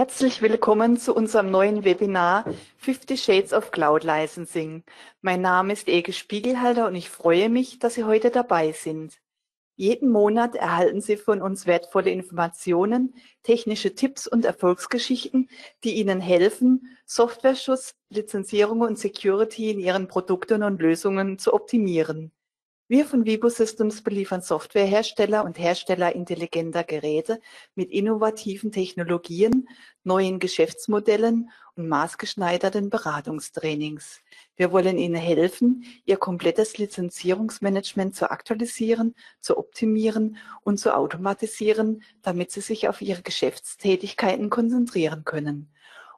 Herzlich willkommen zu unserem neuen Webinar 50 Shades of Cloud Licensing. Mein Name ist Ege Spiegelhalter und ich freue mich, dass Sie heute dabei sind. Jeden Monat erhalten Sie von uns wertvolle Informationen, technische Tipps und Erfolgsgeschichten, die Ihnen helfen, Softwareschutz, Lizenzierung und Security in Ihren Produkten und Lösungen zu optimieren. Wir von Vibo Systems beliefern Softwarehersteller und Hersteller intelligenter Geräte mit innovativen Technologien, neuen Geschäftsmodellen und maßgeschneiderten Beratungstrainings. Wir wollen Ihnen helfen, Ihr komplettes Lizenzierungsmanagement zu aktualisieren, zu optimieren und zu automatisieren, damit Sie sich auf Ihre Geschäftstätigkeiten konzentrieren können.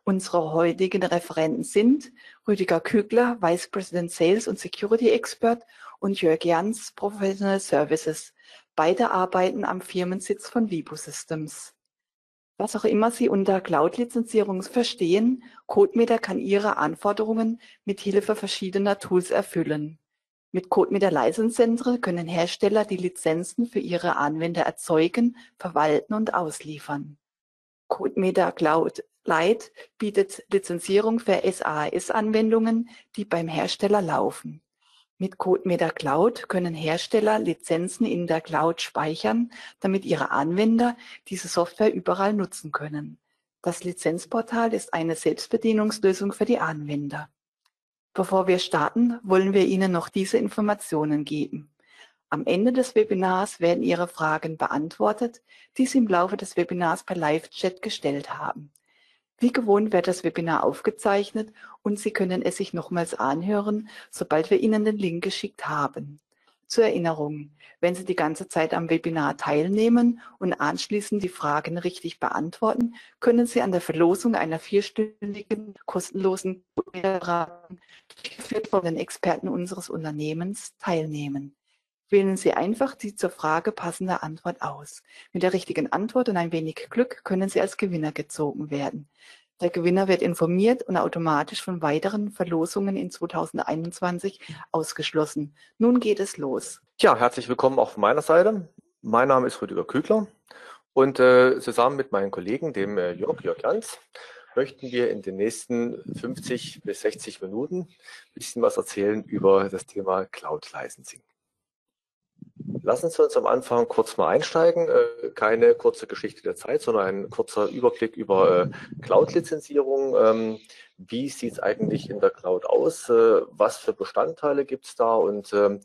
Unsere heutigen Referenten sind Rüdiger Kügler, Vice President Sales und Security Expert und Jörg Jans, Professional Services. Beide arbeiten am Firmensitz von Vibo Systems. Was auch immer Sie unter Cloud-Lizenzierung verstehen, CodeMeter kann Ihre Anforderungen mit Hilfe verschiedener Tools erfüllen. Mit CodeMeter License Center können Hersteller die Lizenzen für ihre Anwender erzeugen, verwalten und ausliefern. CodeMeter Cloud Lite bietet Lizenzierung für SAS-Anwendungen, die beim Hersteller laufen. Mit CodeMeter Cloud können Hersteller Lizenzen in der Cloud speichern, damit ihre Anwender diese Software überall nutzen können. Das Lizenzportal ist eine Selbstbedienungslösung für die Anwender. Bevor wir starten, wollen wir Ihnen noch diese Informationen geben. Am Ende des Webinars werden Ihre Fragen beantwortet, die Sie im Laufe des Webinars per Live-Chat gestellt haben. Wie gewohnt wird das Webinar aufgezeichnet und Sie können es sich nochmals anhören, sobald wir Ihnen den Link geschickt haben. Zur Erinnerung, wenn Sie die ganze Zeit am Webinar teilnehmen und anschließend die Fragen richtig beantworten, können Sie an der Verlosung einer vierstündigen kostenlosen Beratung, durchgeführt von den Experten unseres Unternehmens, teilnehmen. Wählen Sie einfach die zur Frage passende Antwort aus. Mit der richtigen Antwort und ein wenig Glück können Sie als Gewinner gezogen werden. Der Gewinner wird informiert und automatisch von weiteren Verlosungen in 2021 ausgeschlossen. Nun geht es los. Ja, herzlich willkommen auch von meiner Seite. Mein Name ist Rüdiger Kügler und äh, zusammen mit meinen Kollegen, dem äh, Jörg, Jörg Jans, möchten wir in den nächsten 50 bis 60 Minuten ein bisschen was erzählen über das Thema Cloud Licensing. Lassen Sie uns am Anfang kurz mal einsteigen. Äh, keine kurze Geschichte der Zeit, sondern ein kurzer Überblick über äh, Cloud-Lizenzierung. Ähm, wie sieht es eigentlich in der Cloud aus? Äh, was für Bestandteile gibt es da und ähm,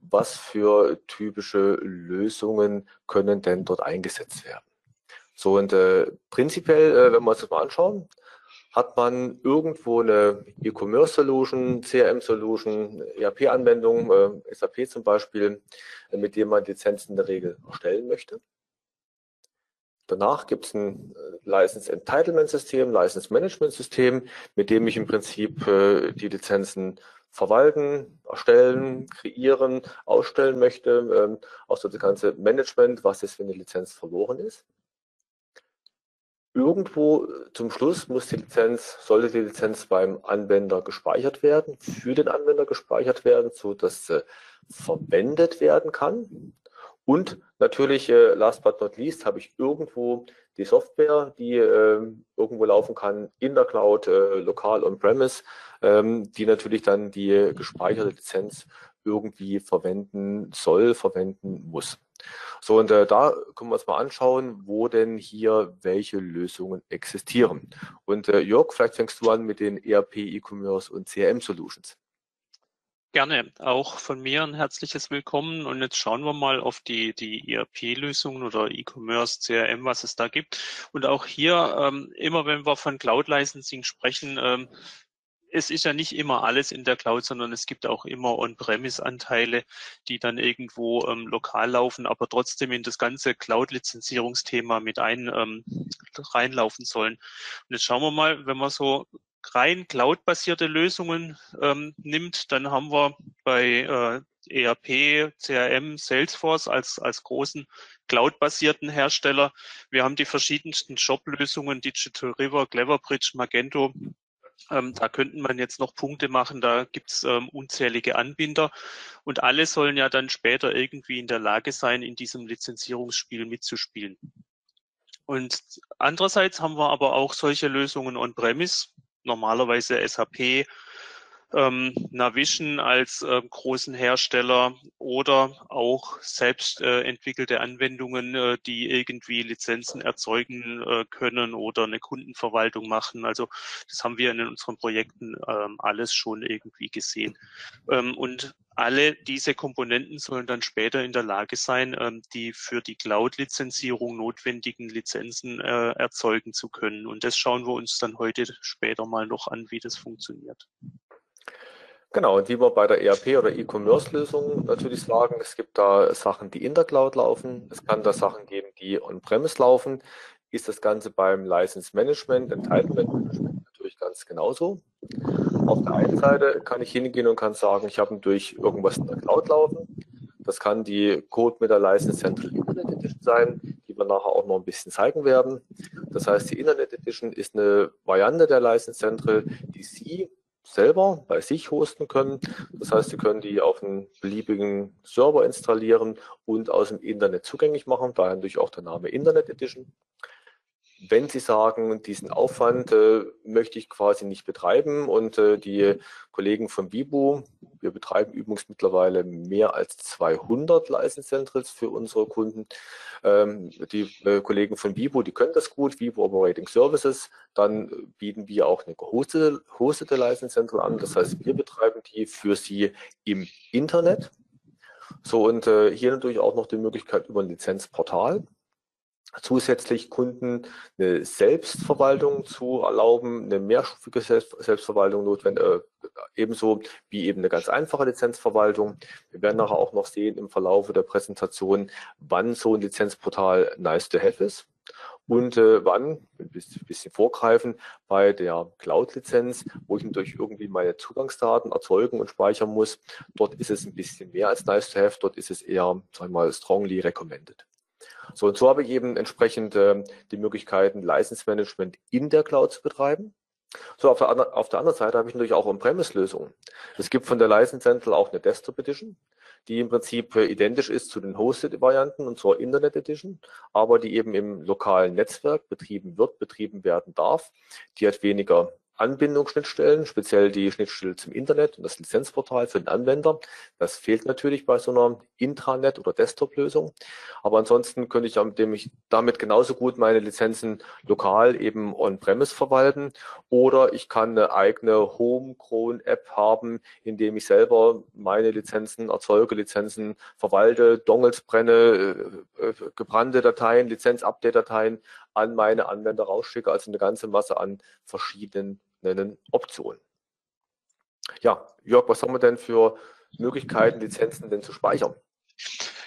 was für typische Lösungen können denn dort eingesetzt werden? So und prinzipiell, wenn wir uns das mal anschauen, hat man irgendwo eine E-Commerce-Solution, CRM-Solution, ERP-Anwendung, äh, SAP zum Beispiel, äh, mit dem man Lizenzen in der Regel erstellen möchte. Danach gibt es ein äh, License Entitlement System, License Management System, mit dem ich im Prinzip äh, die Lizenzen verwalten, erstellen, kreieren, ausstellen möchte. Ähm, auch so das ganze Management, was jetzt, wenn eine Lizenz verloren ist irgendwo äh, zum Schluss muss die Lizenz, sollte die Lizenz beim Anwender gespeichert werden, für den Anwender gespeichert werden, so dass sie verwendet werden kann. Und natürlich, äh, last but not least, habe ich irgendwo die Software, die äh, irgendwo laufen kann in der Cloud, äh, lokal on-premise, ähm, die natürlich dann die gespeicherte Lizenz irgendwie verwenden soll, verwenden muss. So, und äh, da können wir uns mal anschauen, wo denn hier welche Lösungen existieren. Und äh, Jörg, vielleicht fängst du an mit den ERP, E-Commerce und CRM Solutions. Gerne, auch von mir ein herzliches Willkommen. Und jetzt schauen wir mal auf die, die ERP-Lösungen oder E-Commerce, CRM, was es da gibt. Und auch hier, ähm, immer wenn wir von Cloud Licensing sprechen, ähm, es ist ja nicht immer alles in der Cloud, sondern es gibt auch immer On-Premise-Anteile, die dann irgendwo ähm, lokal laufen, aber trotzdem in das ganze Cloud-Lizenzierungsthema mit ein, ähm, reinlaufen sollen. Und jetzt schauen wir mal, wenn man so rein Cloud-basierte Lösungen ähm, nimmt, dann haben wir bei äh, ERP, CRM, Salesforce als, als großen Cloud-basierten Hersteller. Wir haben die verschiedensten Shop-Lösungen, Digital River, Cleverbridge, Magento, ähm, da könnten man jetzt noch Punkte machen, da gibt's ähm, unzählige Anbinder und alle sollen ja dann später irgendwie in der Lage sein, in diesem Lizenzierungsspiel mitzuspielen. Und andererseits haben wir aber auch solche Lösungen on-premise, normalerweise SAP, ähm, Navision als äh, großen Hersteller oder auch selbst äh, entwickelte Anwendungen, äh, die irgendwie Lizenzen erzeugen äh, können oder eine Kundenverwaltung machen. Also das haben wir in unseren Projekten ähm, alles schon irgendwie gesehen. Ähm, und alle diese Komponenten sollen dann später in der Lage sein, ähm, die für die Cloud-Lizenzierung notwendigen Lizenzen äh, erzeugen zu können. Und das schauen wir uns dann heute später mal noch an, wie das funktioniert. Genau, und wie wir bei der ERP oder E-Commerce-Lösung natürlich sagen, es gibt da Sachen, die in der Cloud laufen, es kann da Sachen geben, die on-premise laufen. Ist das Ganze beim License Management, Entitlement Management natürlich ganz genauso. Auf der einen Seite kann ich hingehen und kann sagen, ich habe durch irgendwas in der Cloud laufen. Das kann die Code mit der License Central Internet Edition sein, die wir nachher auch noch ein bisschen zeigen werden. Das heißt, die Internet Edition ist eine Variante der License Central, die Sie selber bei sich hosten können. Das heißt, Sie können die auf einen beliebigen Server installieren und aus dem Internet zugänglich machen. Daher natürlich auch der Name Internet Edition. Wenn Sie sagen, diesen Aufwand äh, möchte ich quasi nicht betreiben und äh, die Kollegen von Bibu, wir betreiben übrigens mittlerweile mehr als 200 License Centrals für unsere Kunden. Ähm, die äh, Kollegen von Bibu, die können das gut, Bibu Operating Services. Dann bieten wir auch eine gehostete, gehostete License Central an. Das heißt, wir betreiben die für Sie im Internet. So, und äh, hier natürlich auch noch die Möglichkeit über ein Lizenzportal zusätzlich Kunden eine Selbstverwaltung zu erlauben, eine mehrstufige Selbstverwaltung notwendig, äh, ebenso wie eben eine ganz einfache Lizenzverwaltung. Wir werden nachher auch noch sehen im Verlauf der Präsentation, wann so ein Lizenzportal nice to have ist und äh, wann, ein bisschen vorgreifen, bei der Cloud-Lizenz, wo ich natürlich irgendwie meine Zugangsdaten erzeugen und speichern muss. Dort ist es ein bisschen mehr als nice to have, dort ist es eher, sagen wir mal, strongly recommended. So, und so habe ich eben entsprechend äh, die Möglichkeiten, License Management in der Cloud zu betreiben. So, auf der, auf der anderen Seite habe ich natürlich auch On-Premise-Lösungen. Es gibt von der License Central auch eine Desktop Edition, die im Prinzip äh, identisch ist zu den Hosted-Varianten und zur Internet Edition, aber die eben im lokalen Netzwerk betrieben wird, betrieben werden darf. Die hat weniger Anbindungsschnittstellen, speziell die Schnittstelle zum Internet und das Lizenzportal für den Anwender. Das fehlt natürlich bei so einer Intranet- oder Desktop-Lösung. Aber ansonsten könnte ich damit genauso gut meine Lizenzen lokal eben on-premise verwalten oder ich kann eine eigene Homegrown-App haben, in dem ich selber meine Lizenzen erzeuge, Lizenzen verwalte, Dongles brenne, äh, äh, gebrannte Dateien, Lizenz-Update-Dateien an meine Anwender rausschicke, also eine ganze Masse an verschiedenen Optionen. Ja, Jörg, was haben wir denn für Möglichkeiten, Lizenzen denn zu speichern?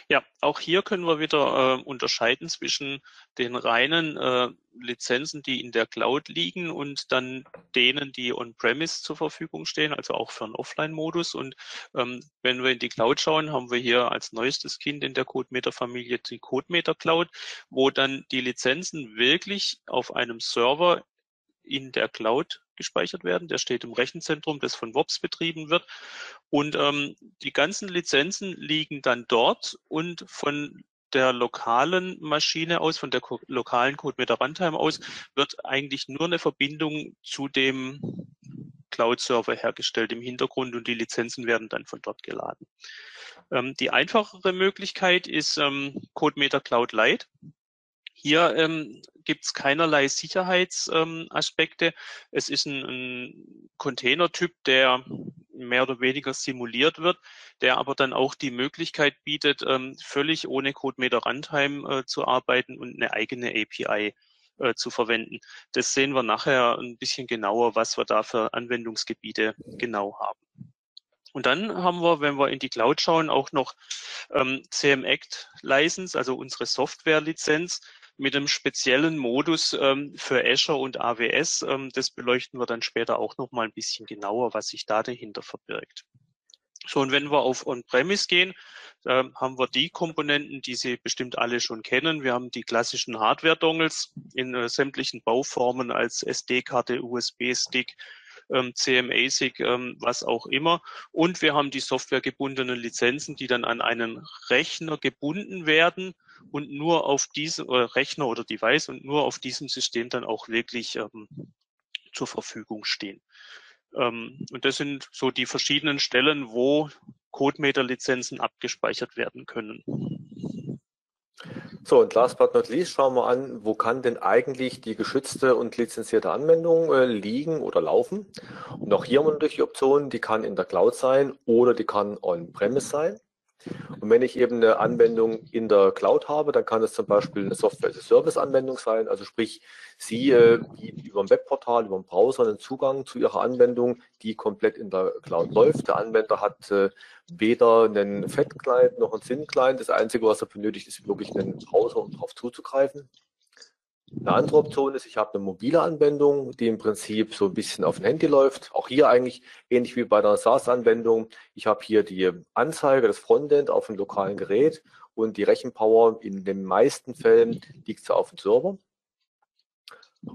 Ja, auch hier können wir wieder äh, unterscheiden zwischen den reinen äh, Lizenzen, die in der Cloud liegen und dann denen, die on-premise zur Verfügung stehen, also auch für einen Offline-Modus. Und ähm, wenn wir in die Cloud schauen, haben wir hier als neuestes Kind in der CodeMeter-Familie die CodeMeter Cloud, wo dann die Lizenzen wirklich auf einem Server in der Cloud gespeichert werden. Der steht im Rechenzentrum, das von WOPS betrieben wird. Und ähm, die ganzen Lizenzen liegen dann dort und von der lokalen Maschine aus, von der lokalen CodeMeter Runtime aus, wird eigentlich nur eine Verbindung zu dem Cloud-Server hergestellt im Hintergrund und die Lizenzen werden dann von dort geladen. Ähm, die einfachere Möglichkeit ist ähm, CodeMeter Cloud Lite. Hier ähm, gibt es keinerlei Sicherheitsaspekte. Ähm, es ist ein, ein Containertyp, der mehr oder weniger simuliert wird, der aber dann auch die Möglichkeit bietet, ähm, völlig ohne CodeMeter Runtime äh, zu arbeiten und eine eigene API äh, zu verwenden. Das sehen wir nachher ein bisschen genauer, was wir da für Anwendungsgebiete genau haben. Und dann haben wir, wenn wir in die Cloud schauen, auch noch ähm, CM Act License, also unsere Software-Lizenz, mit einem speziellen Modus ähm, für Azure und AWS. Ähm, das beleuchten wir dann später auch noch mal ein bisschen genauer, was sich da dahinter verbirgt. So, und wenn wir auf On-Premise gehen, äh, haben wir die Komponenten, die Sie bestimmt alle schon kennen. Wir haben die klassischen Hardware-Dongles in äh, sämtlichen Bauformen als SD-Karte, USB-Stick, ähm, CMASIC, ähm, was auch immer. Und wir haben die softwaregebundenen Lizenzen, die dann an einen Rechner gebunden werden und nur auf diesem äh, Rechner oder Device und nur auf diesem System dann auch wirklich ähm, zur Verfügung stehen. Ähm, und das sind so die verschiedenen Stellen, wo CodeMeter-Lizenzen abgespeichert werden können. So, und last but not least schauen wir an, wo kann denn eigentlich die geschützte und lizenzierte Anwendung äh, liegen oder laufen. Und auch hier haben wir natürlich die Option, die kann in der Cloud sein oder die kann on-premise sein. Und wenn ich eben eine Anwendung in der Cloud habe, dann kann es zum Beispiel eine Software-as-a-Service-Anwendung sein. Also sprich, Sie äh, bieten über ein Webportal, über einen Browser einen Zugang zu Ihrer Anwendung, die komplett in der Cloud läuft. Der Anwender hat äh, weder einen Fat-Client noch einen Thin-Client. Das Einzige, was er benötigt, ist wirklich einen Browser, um darauf zuzugreifen. Eine andere Option ist, ich habe eine mobile Anwendung, die im Prinzip so ein bisschen auf dem Handy läuft. Auch hier eigentlich ähnlich wie bei einer SaaS-Anwendung. Ich habe hier die Anzeige, das Frontend auf dem lokalen Gerät und die Rechenpower in den meisten Fällen liegt so auf dem Server.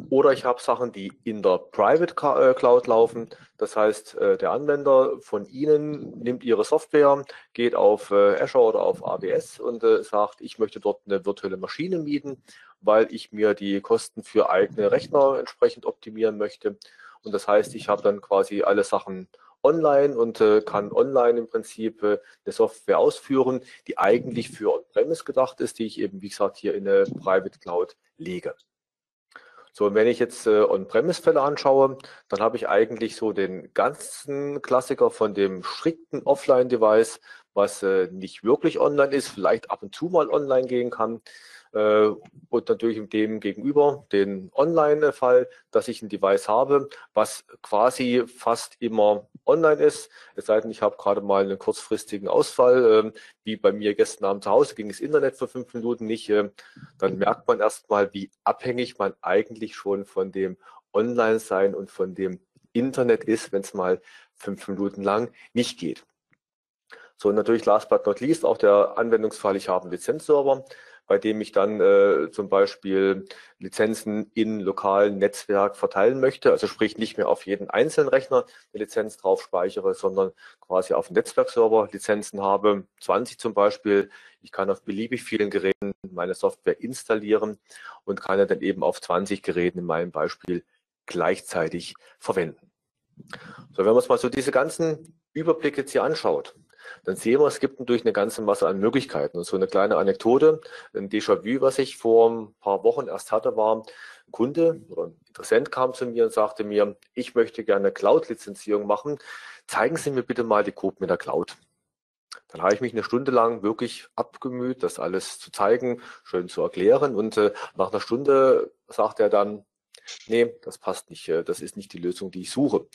Oder ich habe Sachen, die in der Private äh, Cloud laufen. Das heißt, äh, der Anwender von Ihnen nimmt Ihre Software, geht auf äh, Azure oder auf AWS und sagt, ich möchte dort eine virtuelle Maschine mieten, weil ich mir die Kosten für eigene Rechner entsprechend optimieren möchte. Und das heißt, ich habe dann quasi alle Sachen online und kann online im Prinzip eine Software ausführen, die eigentlich für On-Premise gedacht ist, die ich eben, wie gesagt, hier in eine Private Cloud lege. So, und wenn ich jetzt äh, On-Premise-Fälle anschaue, dann habe ich eigentlich so den ganzen Klassiker von dem strikten Offline-Device, was äh, nicht wirklich online ist, vielleicht ab und zu mal online gehen kann, äh, und natürlich dem gegenüber den Online-Fall, dass ich ein Device habe, was quasi fast immer online ist. Es sei denn, ich habe gerade mal einen kurzfristigen Ausfall, ähm, wie bei mir gestern Abend zu Hause ging das Internet für fünf Minuten nicht. Ähm, dann merkt man erstmal, wie abhängig man eigentlich schon von dem Online-Sein und von dem Internet ist, wenn es mal fünf Minuten lang nicht geht. So, natürlich last but not least auch der Anwendungsfall, ich habe einen Lizenzserver bei dem ich dann äh, zum Beispiel Lizenzen in lokalen Netzwerk verteilen möchte. Also sprich nicht mehr auf jeden einzelnen Rechner eine Lizenz drauf speichere, sondern quasi auf dem Netzwerkserver Lizenzen habe, 20 zum Beispiel. Ich kann auf beliebig vielen Geräten meine Software installieren und kann dann eben auf 20 Geräten in meinem Beispiel gleichzeitig verwenden. So, wenn man uns mal so diese ganzen Überblicke jetzt hier anschaut, dann sehen wir, es gibt natürlich eine ganze Masse an Möglichkeiten. Und so eine kleine Anekdote, ein Déjà-vu, was ich vor ein paar Wochen erst hatte, war, ein Kunde oder ein Interessent kam zu mir und sagte mir, ich möchte gerne Cloud-Lizenzierung machen. Zeigen Sie mir bitte mal die Code mit der Cloud. Dann habe ich mich eine Stunde lang wirklich abgemüht, das alles zu zeigen, schön zu erklären. Und äh, nach einer Stunde sagte er dann, nee, das passt nicht, äh, das ist nicht die Lösung, die ich suche.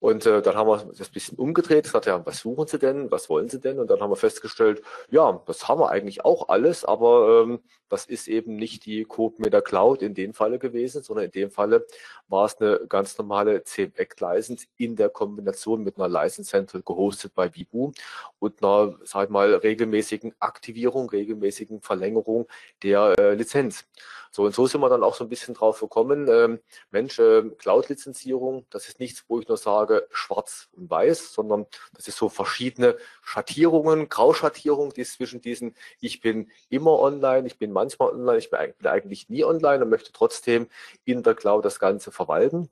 Und äh, dann haben wir das ein bisschen umgedreht, gesagt, ja, was suchen Sie denn, was wollen Sie denn? Und dann haben wir festgestellt, ja, das haben wir eigentlich auch alles, aber ähm, das ist eben nicht die Code mit der Cloud in dem Falle gewesen, sondern in dem Falle war es eine ganz normale CMEC-License in der Kombination mit einer License Central gehostet bei Vibu und einer, sag ich mal, regelmäßigen Aktivierung, regelmäßigen Verlängerung der äh, Lizenz. So, und so sind wir dann auch so ein bisschen drauf gekommen, ähm, Mensch, äh, Cloud-Lizenzierung, das ist nichts, wo ich nur sage, schwarz und weiß, sondern das ist so verschiedene Schattierungen, Grauschattierung, die ist zwischen diesen, ich bin immer online, ich bin manchmal online, ich bin eigentlich nie online und möchte trotzdem in der Cloud das Ganze verwalten.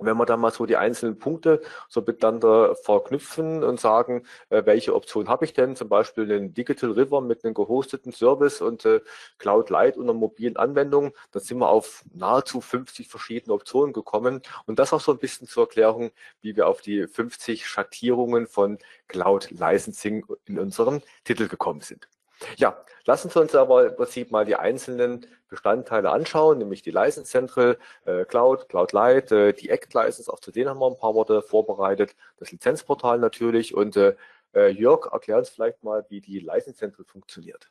Wenn wir dann mal so die einzelnen Punkte so miteinander verknüpfen und sagen, äh, welche Option habe ich denn? Zum Beispiel den Digital River mit einem gehosteten Service und äh, Cloud Light und einer mobilen Anwendung, dann sind wir auf nahezu 50 verschiedene Optionen gekommen. Und das auch so ein bisschen zur Erklärung, wie wir auf die 50 Schattierungen von Cloud Licensing in unserem Titel gekommen sind. Ja, lassen Sie uns aber im Prinzip mal die einzelnen Bestandteile anschauen, nämlich die License Central, äh, Cloud, Cloud Light, äh, die Act License, auch zu denen haben wir ein paar Worte vorbereitet, das Lizenzportal natürlich und äh, äh Jörg, erklär uns vielleicht mal, wie die License Central funktioniert.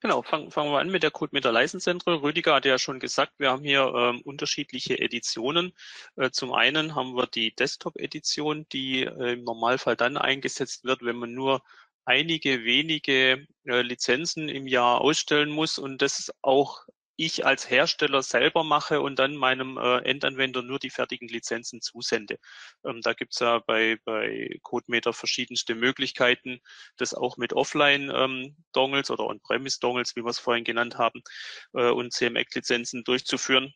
Genau, fangen, fangen wir an mit der Code mit der License Central. Rüdiger hat ja schon gesagt, wir haben hier ähm, unterschiedliche Editionen. Äh, zum einen haben wir die Desktop-Edition, die äh, im Normalfall dann eingesetzt wird, wenn man nur einige wenige äh, Lizenzen im Jahr ausstellen muss und das auch ich als Hersteller selber mache und dann meinem äh, Endanwender nur die fertigen Lizenzen zusende. Ähm, da gibt's ja bei, bei CodeMeter verschiedenste Möglichkeiten, das auch mit Offline-Dongles ähm, oder On-Premise-Dongles, wie wir es vorhin genannt haben, äh, und CMX-Lizenzen durchzuführen.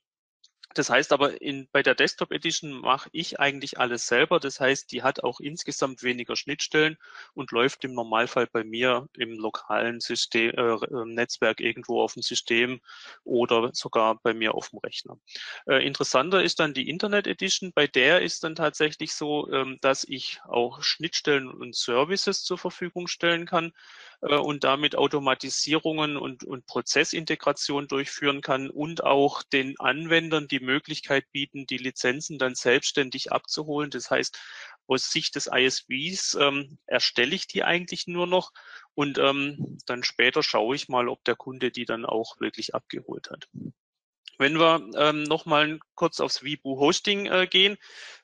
Das heißt aber, in, bei der Desktop Edition mache ich eigentlich alles selber. Das heißt, die hat auch insgesamt weniger Schnittstellen und läuft im Normalfall bei mir im lokalen System, äh, ähm, Netzwerk irgendwo auf dem System oder sogar bei mir auf dem Rechner. Äh, interessanter ist dann die Internet Edition. Bei der ist dann tatsächlich so, ähm, dass ich auch Schnittstellen und Services zur Verfügung stellen kann äh, und damit Automatisierungen und, und Prozessintegration durchführen kann und auch den Anwendern die Möglichkeit bieten, die Lizenzen dann selbstständig abzuholen. Das heißt, aus Sicht des ISVs ähm, erstelle ich die eigentlich nur noch und ähm, dann später schaue ich mal, ob der Kunde die dann auch wirklich abgeholt hat. Wenn wir ähm, nochmal kurz aufs Vibu Hosting äh, gehen,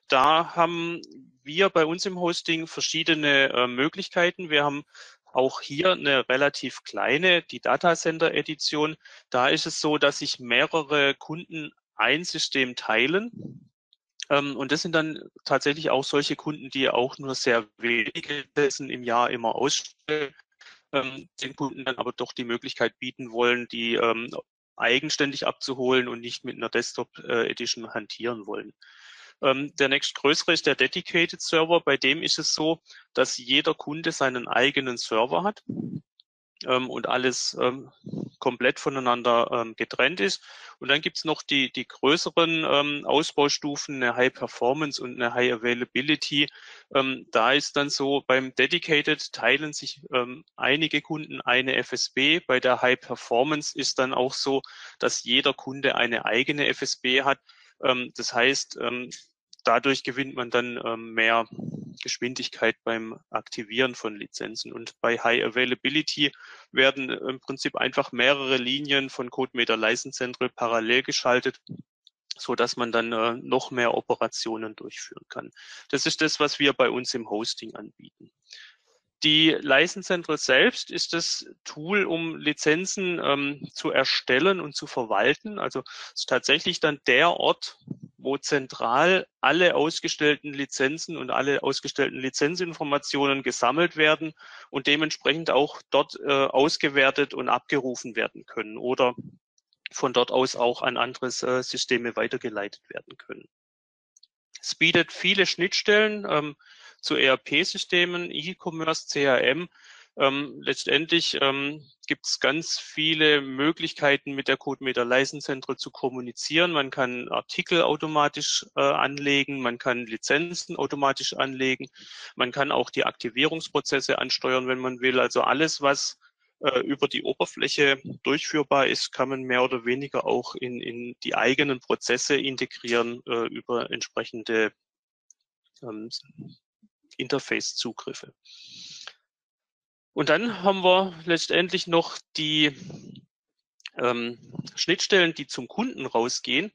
da haben wir bei uns im Hosting verschiedene äh, Möglichkeiten. Wir haben auch hier eine relativ kleine, die Datacenter Edition. Da ist es so, dass sich mehrere Kunden ein System teilen. Ähm, und das sind dann tatsächlich auch solche Kunden, die auch nur sehr wenige Testen im Jahr immer ausstellen, ähm, den Kunden dann aber doch die Möglichkeit bieten wollen, die ähm, eigenständig abzuholen und nicht mit einer Desktop Edition hantieren wollen. Der nächstgrößere ist der Dedicated Server. Bei dem ist es so, dass jeder Kunde seinen eigenen Server hat und alles komplett voneinander ähm, getrennt ist. Und dann gibt's noch die, die größeren ähm, Ausbaustufen, eine High Performance und eine High Availability. Ähm, da ist dann so, beim Dedicated teilen sich ähm, einige Kunden eine FSB. Bei der High Performance ist dann auch so, dass jeder Kunde eine eigene FSB hat. Ähm, das heißt, ähm, dadurch gewinnt man dann ähm, mehr Geschwindigkeit beim Aktivieren von Lizenzen. Und bei High Availability werden im Prinzip einfach mehrere Linien von CodeMeter License Central parallel geschaltet so dass man dann äh, noch mehr Operationen durchführen kann. Das ist das, was wir bei uns im Hosting anbieten. Die License Central selbst ist das Tool, um Lizenzen ähm, zu erstellen und zu verwalten. Also es ist tatsächlich dann der Ort, wo zentral alle ausgestellten Lizenzen und alle ausgestellten Lizenzinformationen gesammelt werden und dementsprechend auch dort äh, ausgewertet und abgerufen werden können oder von dort aus auch an andere äh, Systeme weitergeleitet werden können. Es bietet viele Schnittstellen ähm, zu ERP-Systemen, E-Commerce, CRM ähm, letztendlich ähm, gibt es ganz viele Möglichkeiten, mit der CodeMeter License Central zu kommunizieren. Man kann Artikel automatisch äh, anlegen, man kann Lizenzen automatisch anlegen, man kann auch die Aktivierungsprozesse ansteuern, wenn man will. Also alles, was äh, über die Oberfläche durchführbar ist, kann man mehr oder weniger auch in, in die eigenen Prozesse integrieren äh, über entsprechende ähm, Interface-Zugriffe. Und dann haben wir letztendlich noch die ähm, Schnittstellen, die zum Kunden rausgehen.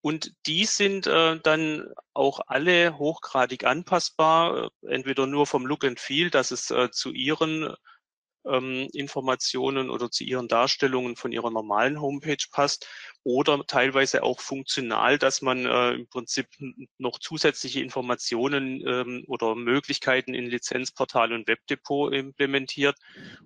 Und die sind äh, dann auch alle hochgradig anpassbar, äh, entweder nur vom Look and Feel, dass es äh, zu ihren ähm, Informationen oder zu ihren Darstellungen von ihrer normalen Homepage passt oder teilweise auch funktional, dass man äh, im Prinzip noch zusätzliche Informationen ähm, oder Möglichkeiten in Lizenzportal und Webdepot implementiert.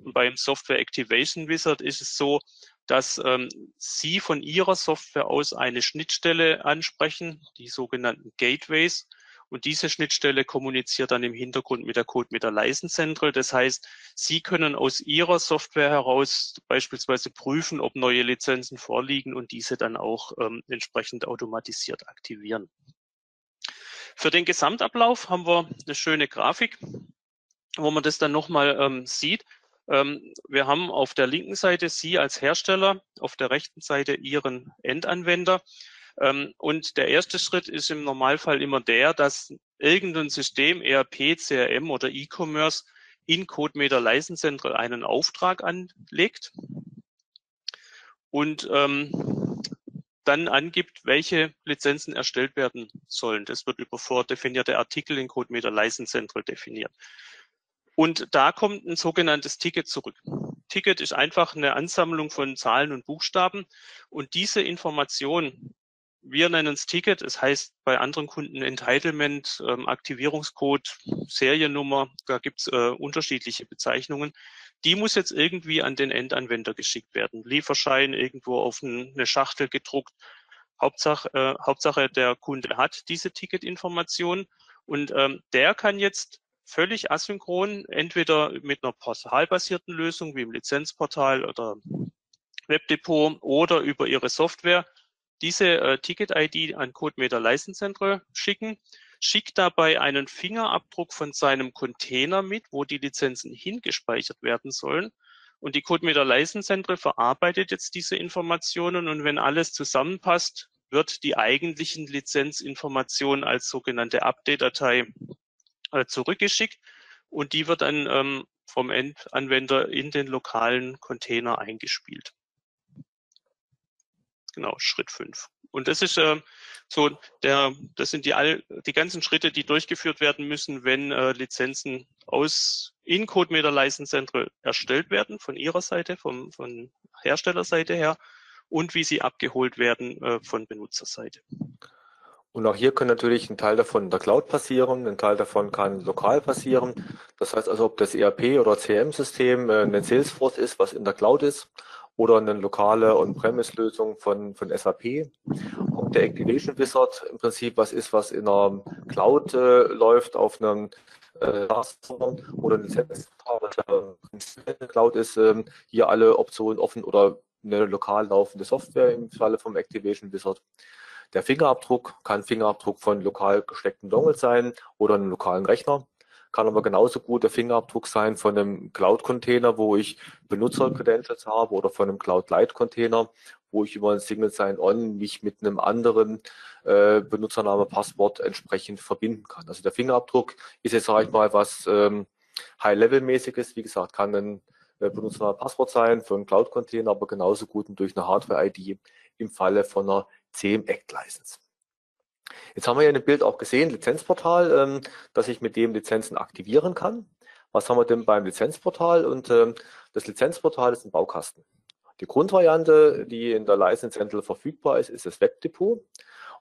Und beim Software Activation Wizard ist es so, dass ähm, Sie von Ihrer Software aus eine Schnittstelle ansprechen, die sogenannten Gateways, und diese Schnittstelle kommuniziert dann im Hintergrund mit der Code mit der License Central. Das heißt, Sie können aus Ihrer Software heraus beispielsweise prüfen, ob neue Lizenzen vorliegen und diese dann auch ähm, entsprechend automatisiert aktivieren. Für den Gesamtablauf haben wir eine schöne Grafik, wo man das dann nochmal ähm, sieht. Ähm, wir haben auf der linken Seite Sie als Hersteller, auf der rechten Seite Ihren Endanwender. Ähm, und der erste Schritt ist im Normalfall immer der, dass irgendein System, ERP, CRM oder E-Commerce in CodeMeter License Central einen Auftrag anlegt und ähm, dann angibt, welche Lizenzen erstellt werden sollen. Das wird über vordefinierte Artikel in CodeMeter License Central definiert. Und da kommt ein sogenanntes Ticket zurück. Ticket ist einfach eine Ansammlung von Zahlen und Buchstaben. Und diese Information, wir nennen es Ticket, es heißt bei anderen Kunden Entitlement, ähm, Aktivierungscode, Seriennummer, da gibt es äh, unterschiedliche Bezeichnungen. Die muss jetzt irgendwie an den Endanwender geschickt werden. Lieferschein irgendwo auf eine Schachtel gedruckt. Hauptsache, äh, Hauptsache der Kunde hat diese Ticketinformation und ähm, der kann jetzt völlig asynchron, entweder mit einer portalbasierten Lösung wie im Lizenzportal oder Webdepot oder über ihre Software diese äh, Ticket-ID an CodeMeter License schicken, schickt dabei einen Fingerabdruck von seinem Container mit, wo die Lizenzen hingespeichert werden sollen. Und die CodeMeter License verarbeitet jetzt diese Informationen und wenn alles zusammenpasst, wird die eigentlichen Lizenzinformation als sogenannte Update-Datei äh, zurückgeschickt und die wird dann ähm, vom Endanwender in den lokalen Container eingespielt. Genau, Schritt 5. Und das ist äh, so der, das sind die all die ganzen Schritte, die durchgeführt werden müssen, wenn äh, Lizenzen aus in CodeMeter License erstellt werden von ihrer Seite, vom, von Herstellerseite her und wie sie abgeholt werden äh, von Benutzerseite. Und auch hier kann natürlich ein Teil davon in der Cloud passieren, ein Teil davon kann lokal passieren. Das heißt also, ob das ERP oder CM-System äh, ein Salesforce ist, was in der Cloud ist, oder eine lokale On-Premise-Lösung von, von SAP. Ob der Activation Wizard im Prinzip was ist, was in einer Cloud äh, läuft, auf einem äh, oder eine Cloud ist, äh, hier alle Optionen offen oder eine lokal laufende Software im Falle vom Activation Wizard. Der Fingerabdruck kann Fingerabdruck von lokal gesteckten Dongle sein oder einem lokalen Rechner kann aber genauso gut der Fingerabdruck sein von einem Cloud-Container, wo ich Benutzer-Credentials habe oder von einem Cloud-Light-Container, wo ich über ein Single Sign-On mich mit einem anderen äh, Benutzername, Passwort entsprechend verbinden kann. Also der Fingerabdruck ist jetzt, sage ich mal, was ähm, High-Level-mäßiges. Wie gesagt, kann ein äh, Benutzername, Passwort sein für einen Cloud-Container, aber genauso gut durch eine Hardware-ID im Falle von einer CM-Act-License. Jetzt haben wir ja in dem Bild auch gesehen, Lizenzportal, ähm, dass ich mit dem Lizenzen aktivieren kann. Was haben wir denn beim Lizenzportal? Und ähm, das Lizenzportal ist ein Baukasten. Die Grundvariante, die in der License Central verfügbar ist, ist das Webdepot.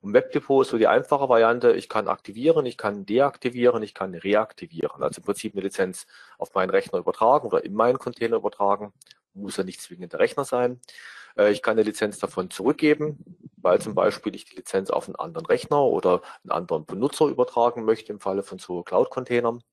Und Webdepot ist so die einfache Variante. Ich kann aktivieren, ich kann deaktivieren, ich kann reaktivieren. Also im Prinzip eine Lizenz auf meinen Rechner übertragen oder in meinen Container übertragen. Muss ja nicht zwingend der Rechner sein. Äh, ich kann eine Lizenz davon zurückgeben, weil zum Beispiel ich die Lizenz auf einen anderen Rechner oder einen anderen Benutzer übertragen möchte im Falle von so Cloud-Containern.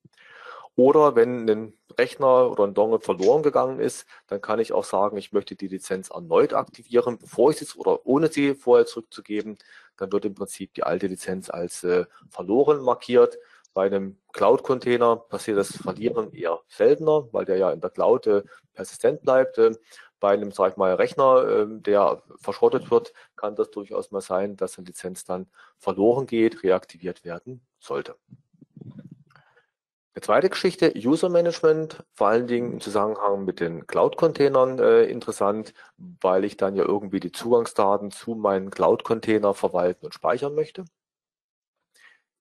Oder wenn ein Rechner oder ein Dongle verloren gegangen ist, dann kann ich auch sagen, ich möchte die Lizenz erneut aktivieren, bevor ich sie oder ohne sie vorher zurückzugeben. Dann wird im Prinzip die alte Lizenz als äh, verloren markiert. Bei einem Cloud-Container passiert das Verlieren eher seltener, weil der ja in der Cloud äh, persistent bleibt. Äh, bei einem, sag ich mal, Rechner, ähm, der verschrottet wird, kann das durchaus mal sein, dass eine Lizenz dann verloren geht, reaktiviert werden sollte. Eine zweite Geschichte, User Management, vor allen Dingen im Zusammenhang mit den Cloud-Containern äh, interessant, weil ich dann ja irgendwie die Zugangsdaten zu meinen Cloud-Container verwalten und speichern möchte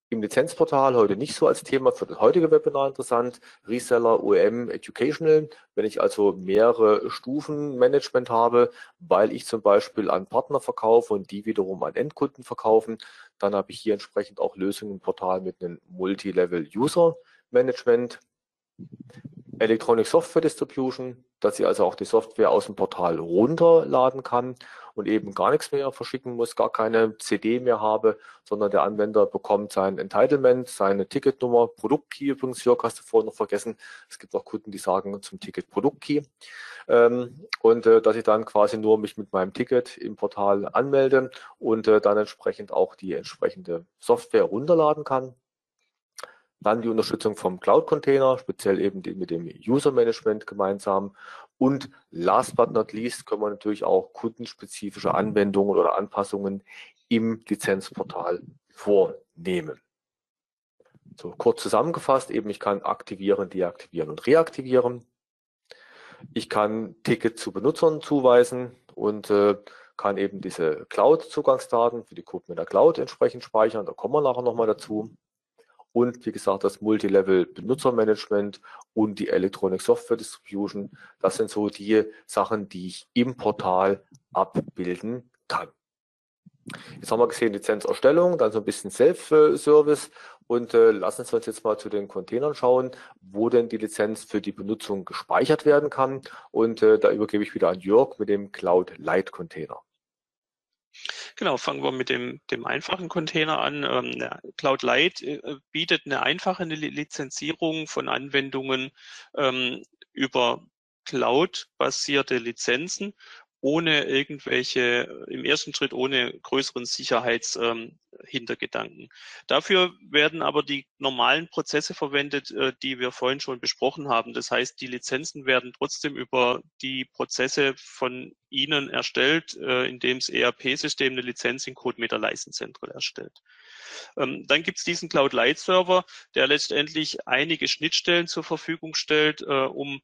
im Lizenzportal heute nicht so als Thema für das heutige Webinar interessant. Reseller, OEM, Educational. Wenn ich also mehrere Stufen Management habe, weil ich zum Beispiel an Partner verkaufe und die wiederum an Endkunden verkaufen, dann habe ich hier entsprechend auch Lösungen im Portal mit einem Multi-Level User Management. Electronic Software Distribution, dass ich also auch die Software aus dem Portal runterladen kann und eben gar nichts mehr verschicken muss, gar keine CD mehr habe, sondern der Anwender bekommt sein Entitlement, seine Ticketnummer, Produktkey übrigens, Jörg hast du vorhin noch vergessen. Es gibt auch Kunden, die sagen zum Ticket Produktkey. Ähm, und äh, dass ich dann quasi nur mich mit meinem Ticket im Portal anmelde und äh, dann entsprechend auch die entsprechende Software runterladen kann. Dann die Unterstützung vom Cloud-Container, speziell eben mit dem User-Management gemeinsam. Und last but not least können wir natürlich auch kundenspezifische Anwendungen oder Anpassungen im Lizenzportal vornehmen. So kurz zusammengefasst, eben ich kann aktivieren, deaktivieren und reaktivieren. Ich kann Ticket zu Benutzern zuweisen und äh, kann eben diese Cloud-Zugangsdaten für die Kunden in der Cloud entsprechend speichern. Da kommen wir nachher nochmal dazu und wie gesagt das Multilevel Benutzermanagement und die Electronic Software Distribution. Das sind so die Sachen, die ich im Portal abbilden kann. Jetzt haben wir gesehen Lizenzerstellung, dann so ein bisschen Self-Service und äh, lassen Sie uns jetzt mal zu den Containern schauen, wo denn die Lizenz für die Benutzung gespeichert werden kann. Und äh, da übergebe ich wieder an Jörg mit dem Cloud Light Container. Genau, fangen wir mit dem, dem einfachen Container an. Ähm, Cloud Light äh, bietet eine einfache Lizenzierung von Anwendungen ähm, über Cloud-basierte Lizenzen ohne irgendwelche, im ersten Schritt ohne größeren Sicherheitshintergedanken. Ähm, Dafür werden aber die normalen Prozesse verwendet, äh, die wir vorhin schon besprochen haben. Das heißt, die Lizenzen werden trotzdem über die Prozesse von Ihnen erstellt, äh, indem das ERP-System eine Lizenz in CodeMeter License Central erstellt. Ähm, dann gibt es diesen Cloud Light Server, der letztendlich einige Schnittstellen zur Verfügung stellt, äh, um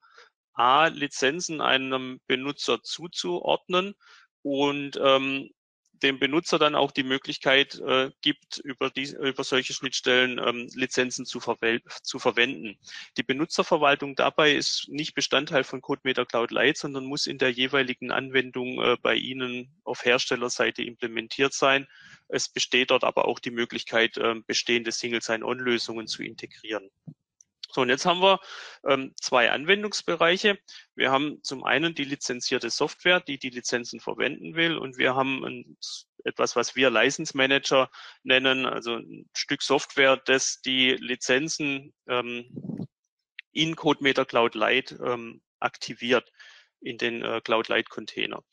A, Lizenzen einem Benutzer zuzuordnen und ähm, dem Benutzer dann auch die Möglichkeit äh, gibt, über, die, über solche Schnittstellen ähm, Lizenzen zu, zu, verwenden. Die Benutzerverwaltung dabei ist nicht Bestandteil von CodeMeter Cloud Lite, sondern muss in der jeweiligen Anwendung äh, bei Ihnen auf Herstellerseite implementiert sein. Es besteht dort aber auch die Möglichkeit, äh, bestehende Single-Sign-On-Lösungen zu integrieren. So, und jetzt haben wir ähm, zwei Anwendungsbereiche. Wir haben zum einen die lizenzierte Software, die die Lizenzen verwenden will, und wir haben ein, etwas, was wir License Manager nennen, also ein Stück Software, das die Lizenzen ähm, in CodeMeter Cloud Lite ähm, aktiviert in den äh, Cloud Lite Container.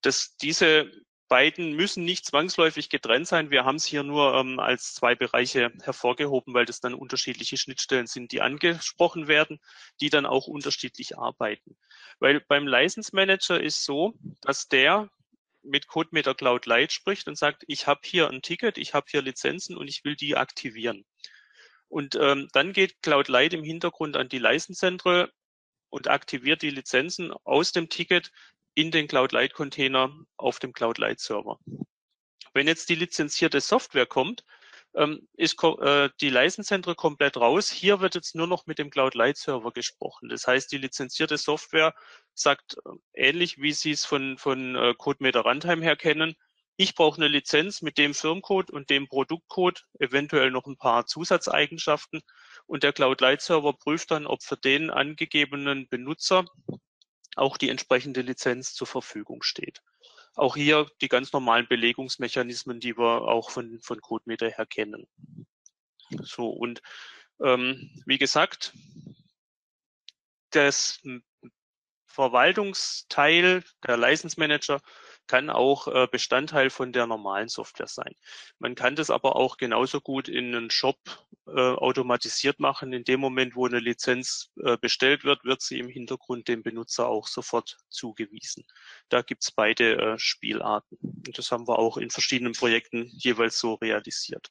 Das, diese beiden müssen nicht zwangsläufig getrennt sein. Wir haben es hier nur ähm, als zwei Bereiche hervorgehoben, weil das dann unterschiedliche Schnittstellen sind, die angesprochen werden, die dann auch unterschiedlich arbeiten. Weil beim License Manager ist so, dass der mit CodeMeter Cloud Lite spricht und sagt, ich habe hier ein Ticket, ich habe hier Lizenzen und ich will die aktivieren. Und ähm, dann geht Cloud Lite im Hintergrund an die License Central und aktiviert die Lizenzen aus dem Ticket in den Cloud Light Container auf dem Cloud Light Server. Wenn jetzt die lizenzierte Software kommt, ähm, ist äh, die License komplett raus. Hier wird jetzt nur noch mit dem Cloud Light Server gesprochen. Das heißt, die lizenzierte Software sagt äh, ähnlich, wie Sie es von, von äh, CodeMeter Runtime her kennen. Ich brauche eine Lizenz mit dem Firmcode und dem Produktcode, eventuell noch ein paar Zusatzeigenschaften. Und der Cloud Light Server prüft dann, ob für den angegebenen Benutzer auch die entsprechende Lizenz zur Verfügung steht. Auch hier die ganz normalen Belegungsmechanismen, die wir auch von, von CodeMeter her kennen. So, und ähm, wie gesagt, das Verwaltungsteil, der License Manager, kann auch äh, Bestandteil von der normalen Software sein. Man kann das aber auch genauso gut in einen Shop automatisiert machen. In dem Moment, wo eine Lizenz äh, bestellt wird, wird sie im Hintergrund dem Benutzer auch sofort zugewiesen. Da gibt's beide äh, Spielarten. Und das haben wir auch in verschiedenen Projekten jeweils so realisiert.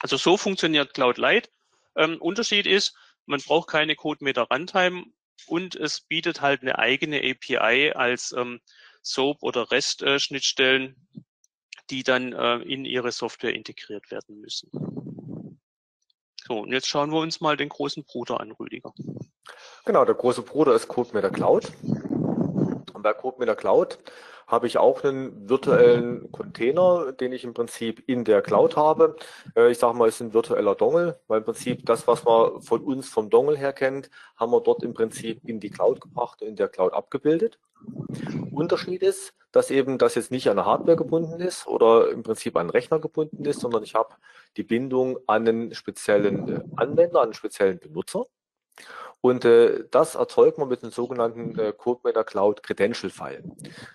Also so funktioniert Cloud Light. Ähm, Unterschied ist, man braucht keine CodeMeter Runtime und es bietet halt eine eigene API als ähm, SOAP oder REST-Schnittstellen, die dann äh, in Ihre Software integriert werden müssen. So, und jetzt schauen wir uns mal den großen Bruder an, Rüdiger. Genau, der große Bruder ist CodeMeter Cloud. Und bei CodeMeter Cloud habe ich auch einen virtuellen Container, den ich im Prinzip in der Cloud habe. Äh, ich sage mal, es ist ein virtueller Dongle, weil im Prinzip das, was man von uns vom Dongle her kennt, haben wir dort im Prinzip in die Cloud gebracht und in der Cloud abgebildet. Unterschied ist, dass eben das jetzt nicht an eine Hardware gebunden ist oder im Prinzip an einen Rechner gebunden ist, sondern ich habe die Bindung an einen speziellen äh, Anwender, an einen speziellen Benutzer. Und äh, das erzeugt man mit dem sogenannten äh, CodeMeter Cloud Credential File.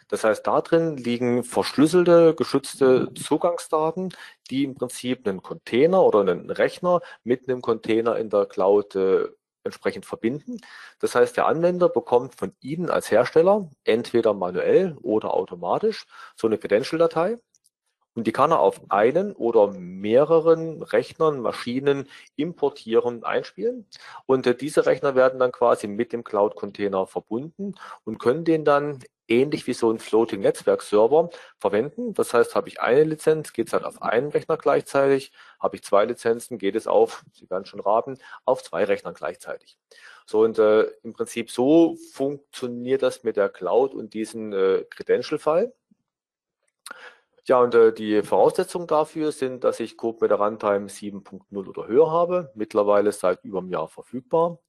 Das heißt, da drin liegen verschlüsselte, geschützte Zugangsdaten, die im Prinzip einen Container oder einen Rechner mit einem Container in der Cloud äh, entsprechend verbinden. Das heißt, der Anwender bekommt von Ihnen als Hersteller entweder manuell oder automatisch so eine Credential-Datei Und die kann er auf einen oder mehreren Rechnern, Maschinen importieren, einspielen. Und äh, diese Rechner werden dann quasi mit dem Cloud-Container verbunden und können den dann ähnlich wie so ein Floating Netzwerk Server verwenden. Das heißt, habe ich eine Lizenz, geht es halt auf einen Rechner gleichzeitig. Habe ich zwei Lizenzen, geht es auf, Sie werden schon raten, auf zwei Rechnern gleichzeitig. So und äh, im Prinzip so funktioniert das mit der Cloud und diesem äh, Credential-File. Ja, und äh, die Voraussetzungen dafür sind, dass ich Code mit der Runtime 7.0 oder höher habe, mittlerweile seit über einem Jahr verfügbar.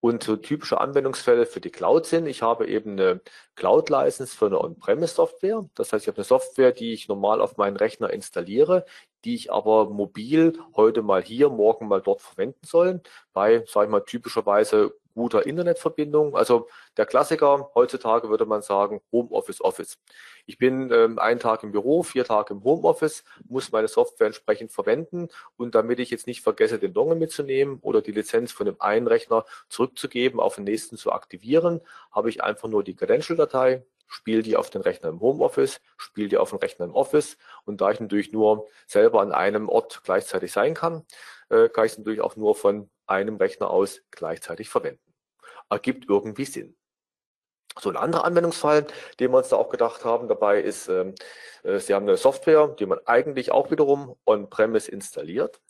Und so typische Anwendungsfälle für die Cloud sind, ich habe eben eine Cloud-License für eine On-Premise-Software. Das heißt, ich habe eine Software, die ich normal auf meinen Rechner installiere, die ich aber mobil heute mal hier, morgen mal dort verwenden soll. Bei, sage ich mal, typischerweise guter Internetverbindung. Also der Klassiker heutzutage würde man sagen Homeoffice Office. Ich bin ähm, einen Tag im Büro, vier Tage im Homeoffice, muss meine Software entsprechend verwenden und damit ich jetzt nicht vergesse, den Dongle mitzunehmen oder die Lizenz von dem einen Rechner zurückzugeben, auf den nächsten zu aktivieren, habe ich einfach nur die Credential-Datei, spiele die auf den Rechner im Homeoffice, spiele die auf den Rechner im Office und da ich natürlich nur selber an einem Ort gleichzeitig sein kann, äh, kann ich es natürlich auch nur von einem Rechner aus gleichzeitig verwenden ergibt irgendwie Sinn. So ein anderer Anwendungsfall, den wir uns da auch gedacht haben dabei ist, ähm, äh, Sie haben eine Software, die man eigentlich auch wiederum on-premise installiert.